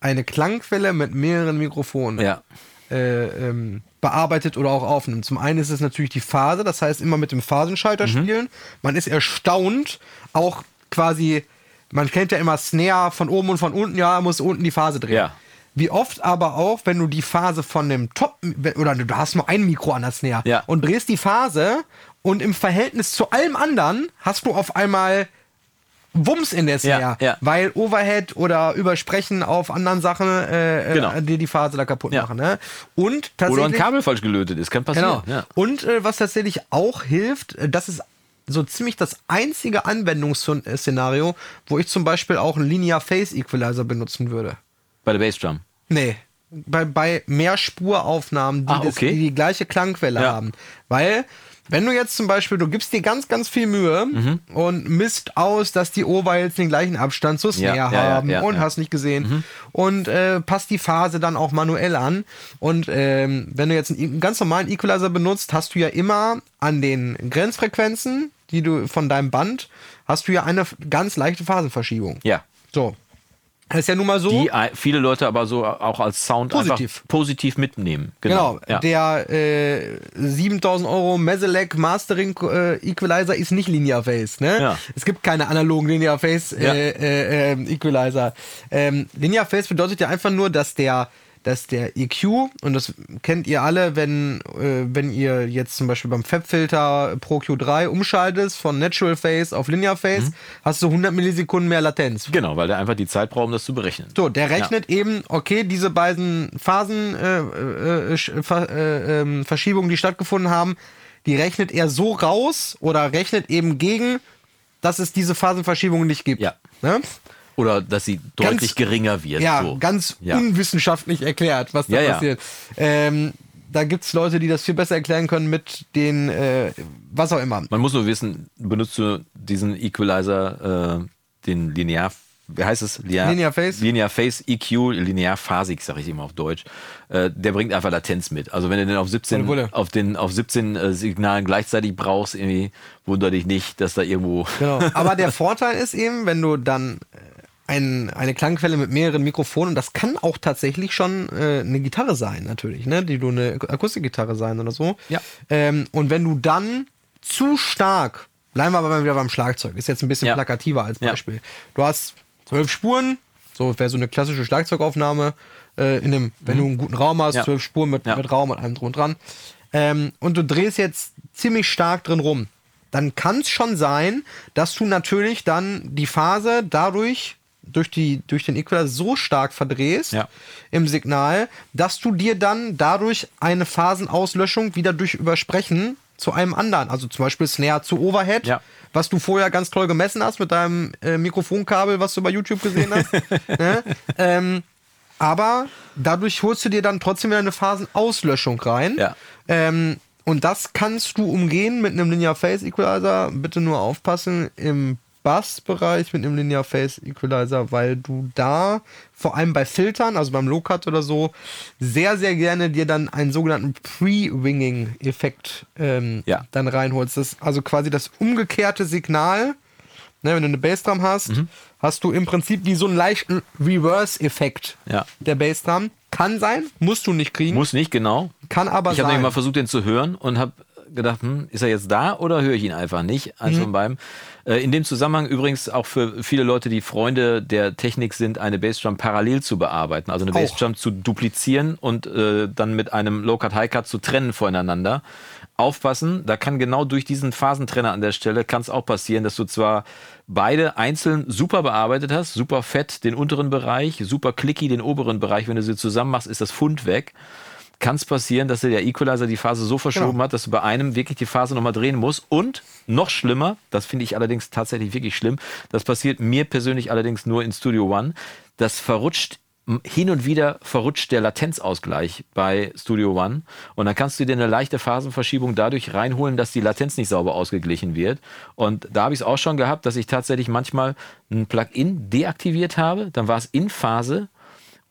eine Klangquelle mit mehreren Mikrofonen Ja. äh, ähm, bearbeitet oder auch aufnimmt. Zum einen ist es natürlich die Phase, das heißt immer mit dem Mhm. Phasenschalter spielen. Man ist erstaunt, auch quasi, man kennt ja immer Snare von oben und von unten, ja, muss unten die Phase drehen. Ja. Wie oft aber auch, wenn du die Phase von dem Top, oder du hast nur ein Mikro an der Snare Ja. und drehst die Phase und im Verhältnis zu allem anderen hast du auf einmal Wumms in der Snare, Ja, ja. weil Overhead oder Übersprechen auf anderen Sachen äh, äh, Genau. die die Phase da kaputt Ja. machen. Ne? Und Oder ein Kabel falsch gelötet ist, kann passieren. genau. Und äh, was tatsächlich auch hilft, äh, das ist so ziemlich das einzige Anwendungsszenario, wo ich zum Beispiel auch einen Linear Phase Equalizer benutzen würde. Bei der Bassdrum? Nee. Bei, bei Mehrspuraufnahmen, die, ah, okay. das, die, die gleiche Klangquelle ja. haben. Weil wenn du jetzt zum Beispiel, du gibst dir ganz, ganz viel Mühe mhm. und misst aus, dass die Overheads den gleichen Abstand zur Snare ja, haben ja, und hast nicht gesehen mhm. und äh, passt die Phase dann auch manuell an. Und ähm, wenn du jetzt einen ganz normalen Equalizer benutzt, hast du ja immer an den Grenzfrequenzen, die du von deinem Band, hast du ja eine ganz leichte Phasenverschiebung. Ja. So. Das ist ja nun mal so. Die viele Leute aber so auch als Sound positiv, positiv mitnehmen. Genau. genau. Ja. Der äh, 7000 Euro Meselec Mastering äh, Equalizer ist nicht Linear Phase. Ne? Ja. Es gibt keine analogen Linear Phase äh, ja. Äh, äh, Equalizer. Ähm, Linear Phase bedeutet ja einfach nur, dass der dass der EQ, und das kennt ihr alle, wenn, äh, wenn ihr jetzt zum Beispiel beim FAB-Filter Pro Q3 umschaltest von Natural Phase auf Linear Phase, mhm. hast du 100 Millisekunden mehr Latenz. Genau, weil der einfach die Zeit braucht, um das zu berechnen. So, der rechnet ja. eben, okay, diese beiden Phasenverschiebungen, äh, äh, äh, ähm, Verschiebungen, die stattgefunden haben, die rechnet er so raus oder rechnet eben gegen, dass es diese Phasenverschiebungen nicht gibt. Ja. Ne? Oder dass sie deutlich ganz, geringer wird. Ja, so. ganz ja. unwissenschaftlich erklärt, was da ja, passiert. Ja. Ähm, da gibt es Leute, die das viel besser erklären können mit den, äh, was auch immer. Man muss nur wissen, benutzt du diesen Equalizer, äh, den linear wie heißt es? Linear, Linear Phase? Linear Phase EQ, linear phasig, sage ich immer auf Deutsch. Äh, der bringt einfach Latenz mit. Also wenn du den auf 17, Wolle, Wolle. auf den, auf 17 äh, Signalen gleichzeitig brauchst, irgendwie wundere dich nicht, dass da irgendwo. Genau. Aber der Vorteil ist eben, wenn du dann ein, eine Klangquelle mit mehreren Mikrofonen. Das kann auch tatsächlich schon äh, eine Gitarre sein, natürlich, ne? Die du eine Akustikgitarre sein oder so. Ja. Ähm, und wenn du dann zu stark, bleiben wir aber wieder beim Schlagzeug, ist jetzt ein bisschen ja. plakativer als Beispiel. Ja. Du hast zwölf Spuren, so wäre so eine klassische Schlagzeugaufnahme, äh, in einem, mhm. wenn du einen guten Raum hast, zwölf ja. Spuren mit, mit Raum und allem drum und dran. Ähm, und du drehst jetzt ziemlich stark drin rum. Dann kann es schon sein, dass du natürlich dann die Phase dadurch durch, die, durch den Equalizer so stark verdrehst ja. im Signal, dass du dir dann dadurch eine Phasenauslöschung wieder durch Übersprechen zu einem anderen, also zum Beispiel Snare zu Overhead, ja. was du vorher ganz toll gemessen hast mit deinem äh, Mikrofonkabel, was du bei YouTube gesehen hast. ne? ähm, aber dadurch holst du dir dann trotzdem wieder eine Phasenauslöschung rein. Ja. Ähm, und das kannst du umgehen mit einem Linear Phase Equalizer. Bitte nur aufpassen, im Bassbereich mit einem Linear Phase Equalizer, weil du da vor allem bei Filtern, also beim Low-Cut oder so, sehr, sehr gerne dir dann einen sogenannten Pre-Winging-Effekt ähm, ja. dann reinholst. Das ist also quasi das umgekehrte Signal. Ne, wenn du eine Bassdrum hast, mhm. hast du im Prinzip wie so einen leichten Reverse-Effekt ja. der Bassdrum. Kann sein, musst du nicht kriegen. Muss nicht, genau. Kann aber ich sein. Ich habe mal versucht, den zu hören und habe gedacht, hm, ist er jetzt da oder höre ich ihn einfach nicht? Eins mhm. von beiden. Äh, in dem Zusammenhang übrigens auch für viele Leute, die Freunde der Technik sind, eine Bassdrum parallel zu bearbeiten, also eine Bassdrum zu duplizieren und äh, dann mit einem Low-Cut, High-Cut zu trennen voneinander. Aufpassen, da kann genau durch diesen Phasentrenner an der Stelle kann es auch passieren, dass du zwar beide einzeln super bearbeitet hast, super fett den unteren Bereich, super clicky den oberen Bereich, wenn du sie zusammen machst, ist das Fund weg kann es passieren, dass der Equalizer die Phase so verschoben genau. hat, dass du bei einem wirklich die Phase nochmal drehen musst. Und noch schlimmer, das finde ich allerdings tatsächlich wirklich schlimm, das passiert mir persönlich allerdings nur in Studio One, das verrutscht hin und wieder verrutscht der Latenzausgleich bei Studio One und dann kannst du dir eine leichte Phasenverschiebung dadurch reinholen, dass die Latenz nicht sauber ausgeglichen wird. Und da habe ich es auch schon gehabt, dass ich tatsächlich manchmal ein Plugin deaktiviert habe, dann war es in Phase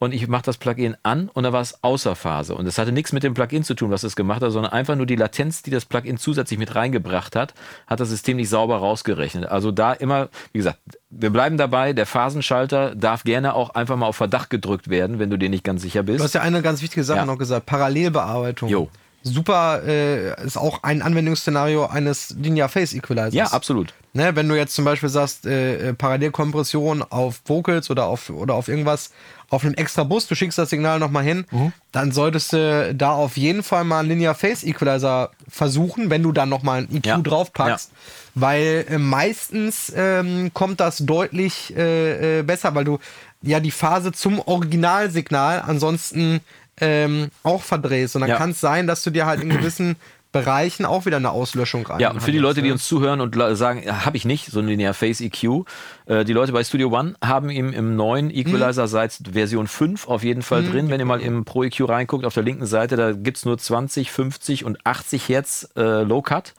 und ich mache das Plugin an und da war es außer Phase. Und es hatte nichts mit dem Plugin zu tun, was es gemacht hat, sondern einfach nur die Latenz, die das Plugin zusätzlich mit reingebracht hat, hat das System nicht sauber rausgerechnet. Also da immer, wie gesagt, wir bleiben dabei, der Phasenschalter darf gerne auch einfach mal auf Verdacht gedrückt werden, wenn du dir nicht ganz sicher bist. Du hast ja eine ganz wichtige Sache ja. noch gesagt, Parallelbearbeitung. Jo super, äh, ist auch ein Anwendungsszenario eines Linear Phase Equalizers. Ja, absolut. Ne, wenn du jetzt zum Beispiel sagst, äh, äh, Parallelkompression auf Vocals oder auf, oder auf irgendwas, auf einem extra Bus, du schickst das Signal nochmal hin, mhm. dann solltest du da auf jeden Fall mal einen Linear Phase Equalizer versuchen, wenn du dann nochmal ein EQ ja. draufpackst. Ja. Weil äh, meistens ähm, kommt das deutlich äh, äh, besser, weil du ja die Phase zum Originalsignal ansonsten ähm, auch verdrehst. Und dann ja. kann es sein, dass du dir halt in gewissen Bereichen auch wieder eine Auslöschung rein. Ja, und für die Leute, die uns zuhören und sagen, habe ich nicht, so ein Linear Phase EQ, äh, die Leute bei Studio One haben ihm im neuen Equalizer mhm. seit Version 5 auf jeden Fall mhm. drin. Wenn ihr mal im Pro EQ reinguckt, auf der linken Seite, da gibt es nur 20, 50 und 80 Hertz äh, Low Cut.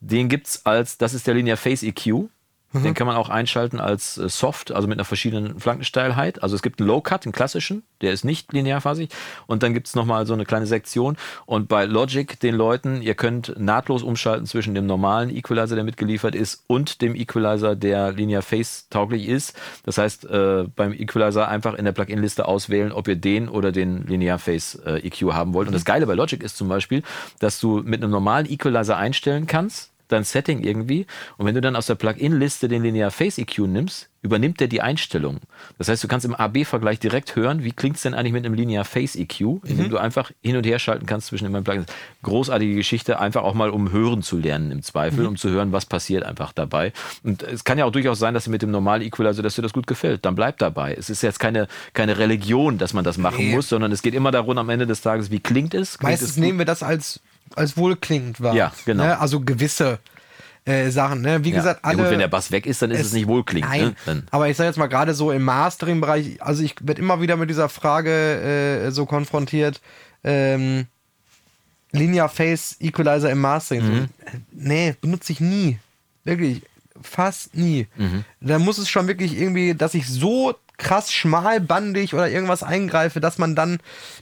Den gibt es als, das ist der Linear Phase EQ. Mhm. Den kann man auch einschalten als äh, Soft, also mit einer verschiedenen Flankensteilheit. Also es gibt einen Low-Cut, einen klassischen, der ist nicht linearphasig. Und dann gibt es nochmal so eine kleine Sektion. Und bei Logic, den Leuten, ihr könnt nahtlos umschalten zwischen dem normalen Equalizer, der mitgeliefert ist, und dem Equalizer, der linear phase tauglich ist. Das heißt, äh, beim Equalizer einfach in der Plugin-Liste auswählen, ob ihr den oder den linear phase äh, EQ haben wollt. Und das Geile bei Logic ist zum Beispiel, dass du mit einem normalen Equalizer einstellen kannst, dein Setting irgendwie. Und wenn du dann aus der Plugin-Liste den Linear Phase EQ nimmst, übernimmt der die Einstellung. Das heißt, du kannst im AB-Vergleich direkt hören, wie klingt es denn eigentlich mit einem Linear Phase EQ, indem mhm. du einfach hin und her schalten kannst zwischen den Plugins. Großartige Geschichte, einfach auch mal um hören zu lernen im Zweifel, mhm. um zu hören, was passiert einfach dabei. Und es kann ja auch durchaus sein, dass du mit dem normalen Equalizer, dass dir das gut gefällt. Dann bleib dabei. Es ist jetzt keine, keine Religion, dass man das machen nee. muss, sondern es geht immer darum, am Ende des Tages, wie klingt es? Klingt Meistens es nehmen wir das als als wohlklingend wahr. Ja, genau. Ne? Also gewisse äh, Sachen. Ne? Wie ja. gesagt, alle. Ja gut, wenn der Bass weg ist, dann ist es, es nicht wohlklingend. Nein, ne? aber ich sage jetzt mal gerade so im Mastering-Bereich, also ich werde immer wieder mit dieser Frage äh, so konfrontiert. Ähm, Linear Phase Equalizer im Mastering. Mhm. So, nee, benutze ich nie. Wirklich, fast nie. Mhm. Da muss es schon wirklich irgendwie, dass ich so krass schmalbandig oder irgendwas eingreife, dass man dann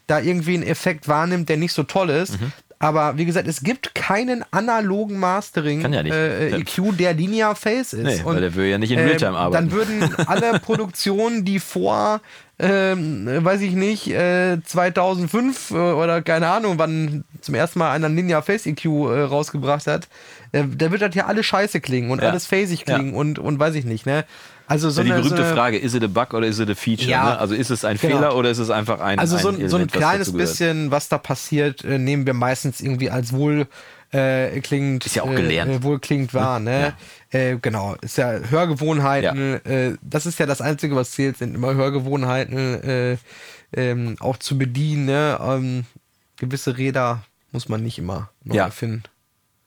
da irgendwie einen Effekt wahrnimmt, der nicht so toll ist. Mhm. Aber wie gesagt, es gibt keinen analogen Mastering ja äh, EQ, der Linear Phase ist. Nee, und, weil der würde ja nicht in Realtime äh, arbeiten. Dann würden alle Produktionen, die vor ähm, weiß ich nicht, äh, 2005 äh, oder keine Ahnung, wann zum ersten Mal einer Linear Phase EQ äh, rausgebracht hat, äh, da wird das ja alles scheiße klingen und ja. alles phasig klingen ja. und, und weiß ich nicht, ne? Also so ja, die berühmte so Frage, ist es ein Bug oder ist es ein Feature? Ja, ne? Also ist es ein genau. Fehler oder ist es einfach ein Also so ein, so ein kleines bisschen, was da passiert, äh, nehmen wir meistens irgendwie als wohl äh, klingt ist ja auch gelernt. Äh, wohl klingt wahr, ne? Ja. Äh, genau, ist ja Hörgewohnheiten, ja. Äh, das ist ja das Einzige, was zählt, sind immer Hörgewohnheiten äh, ähm, auch zu bedienen, ne? Ähm, gewisse Räder muss man nicht immer neu ja. erfinden.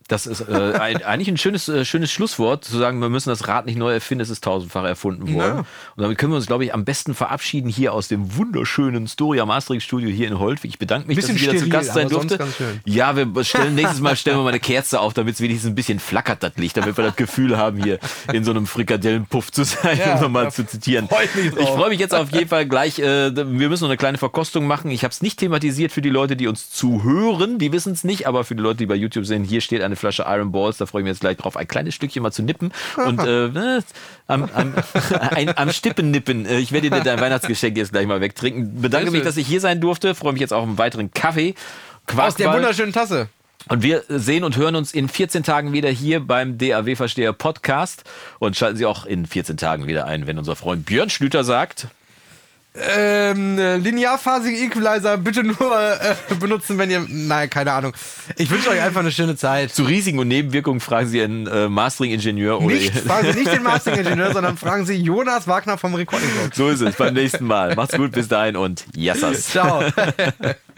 Das ist äh, ein, eigentlich ein schönes, äh, schönes Schlusswort, zu sagen, wir müssen das Rad nicht neu erfinden, es ist tausendfach erfunden worden. Ja. Und damit können wir uns, glaube ich, am besten verabschieden hier aus dem wunderschönen Storia Mastering Studio hier in Holtwig. Ich bedanke mich, dass ich wieder steril, zu Gast sein durfte. Ja, wir stellen nächstes Mal stellen wir mal eine Kerze auf, damit es wenigstens ein bisschen flackert, das Licht, damit wir das Gefühl haben, hier in so einem Frikadellenpuff zu sein, ja, um nochmal zu zitieren. Ich freue mich jetzt auf jeden Fall gleich. Äh, wir müssen noch eine kleine Verkostung machen. Ich habe es nicht thematisiert für die Leute, die uns zuhören. Die wissen es nicht, aber für die Leute, die bei YouTube sind, hier steht eine eine Flasche Iron Balls, da freue ich mich jetzt gleich drauf, ein kleines Stückchen mal zu nippen und äh, am, am, ein, am Stippen nippen. Äh, ich werde dir dein Weihnachtsgeschenk jetzt gleich mal wegtrinken. Bedanke mich, dass ich hier sein durfte, freue mich jetzt auch auf einen weiteren Kaffee. Quarkball. Aus der wunderschönen Tasse. Und wir sehen und hören uns in 14 Tagen wieder hier beim DAW-Versteher Podcast und schalten Sie auch in 14 Tagen wieder ein, wenn unser Freund Björn Schlüter sagt ähm, linearphasige Equalizer bitte nur äh, benutzen, wenn ihr. Nein, keine Ahnung. Ich wünsche euch einfach eine schöne Zeit. Zu Risiken und Nebenwirkungen fragen Sie einen äh, Mastering-Ingenieur oder. Nicht, fragen Sie nicht den Mastering-Ingenieur, sondern fragen Sie Jonas Wagner vom Recording Box. So ist es beim nächsten Mal. Macht's gut, bis dahin und Yassas. Ciao.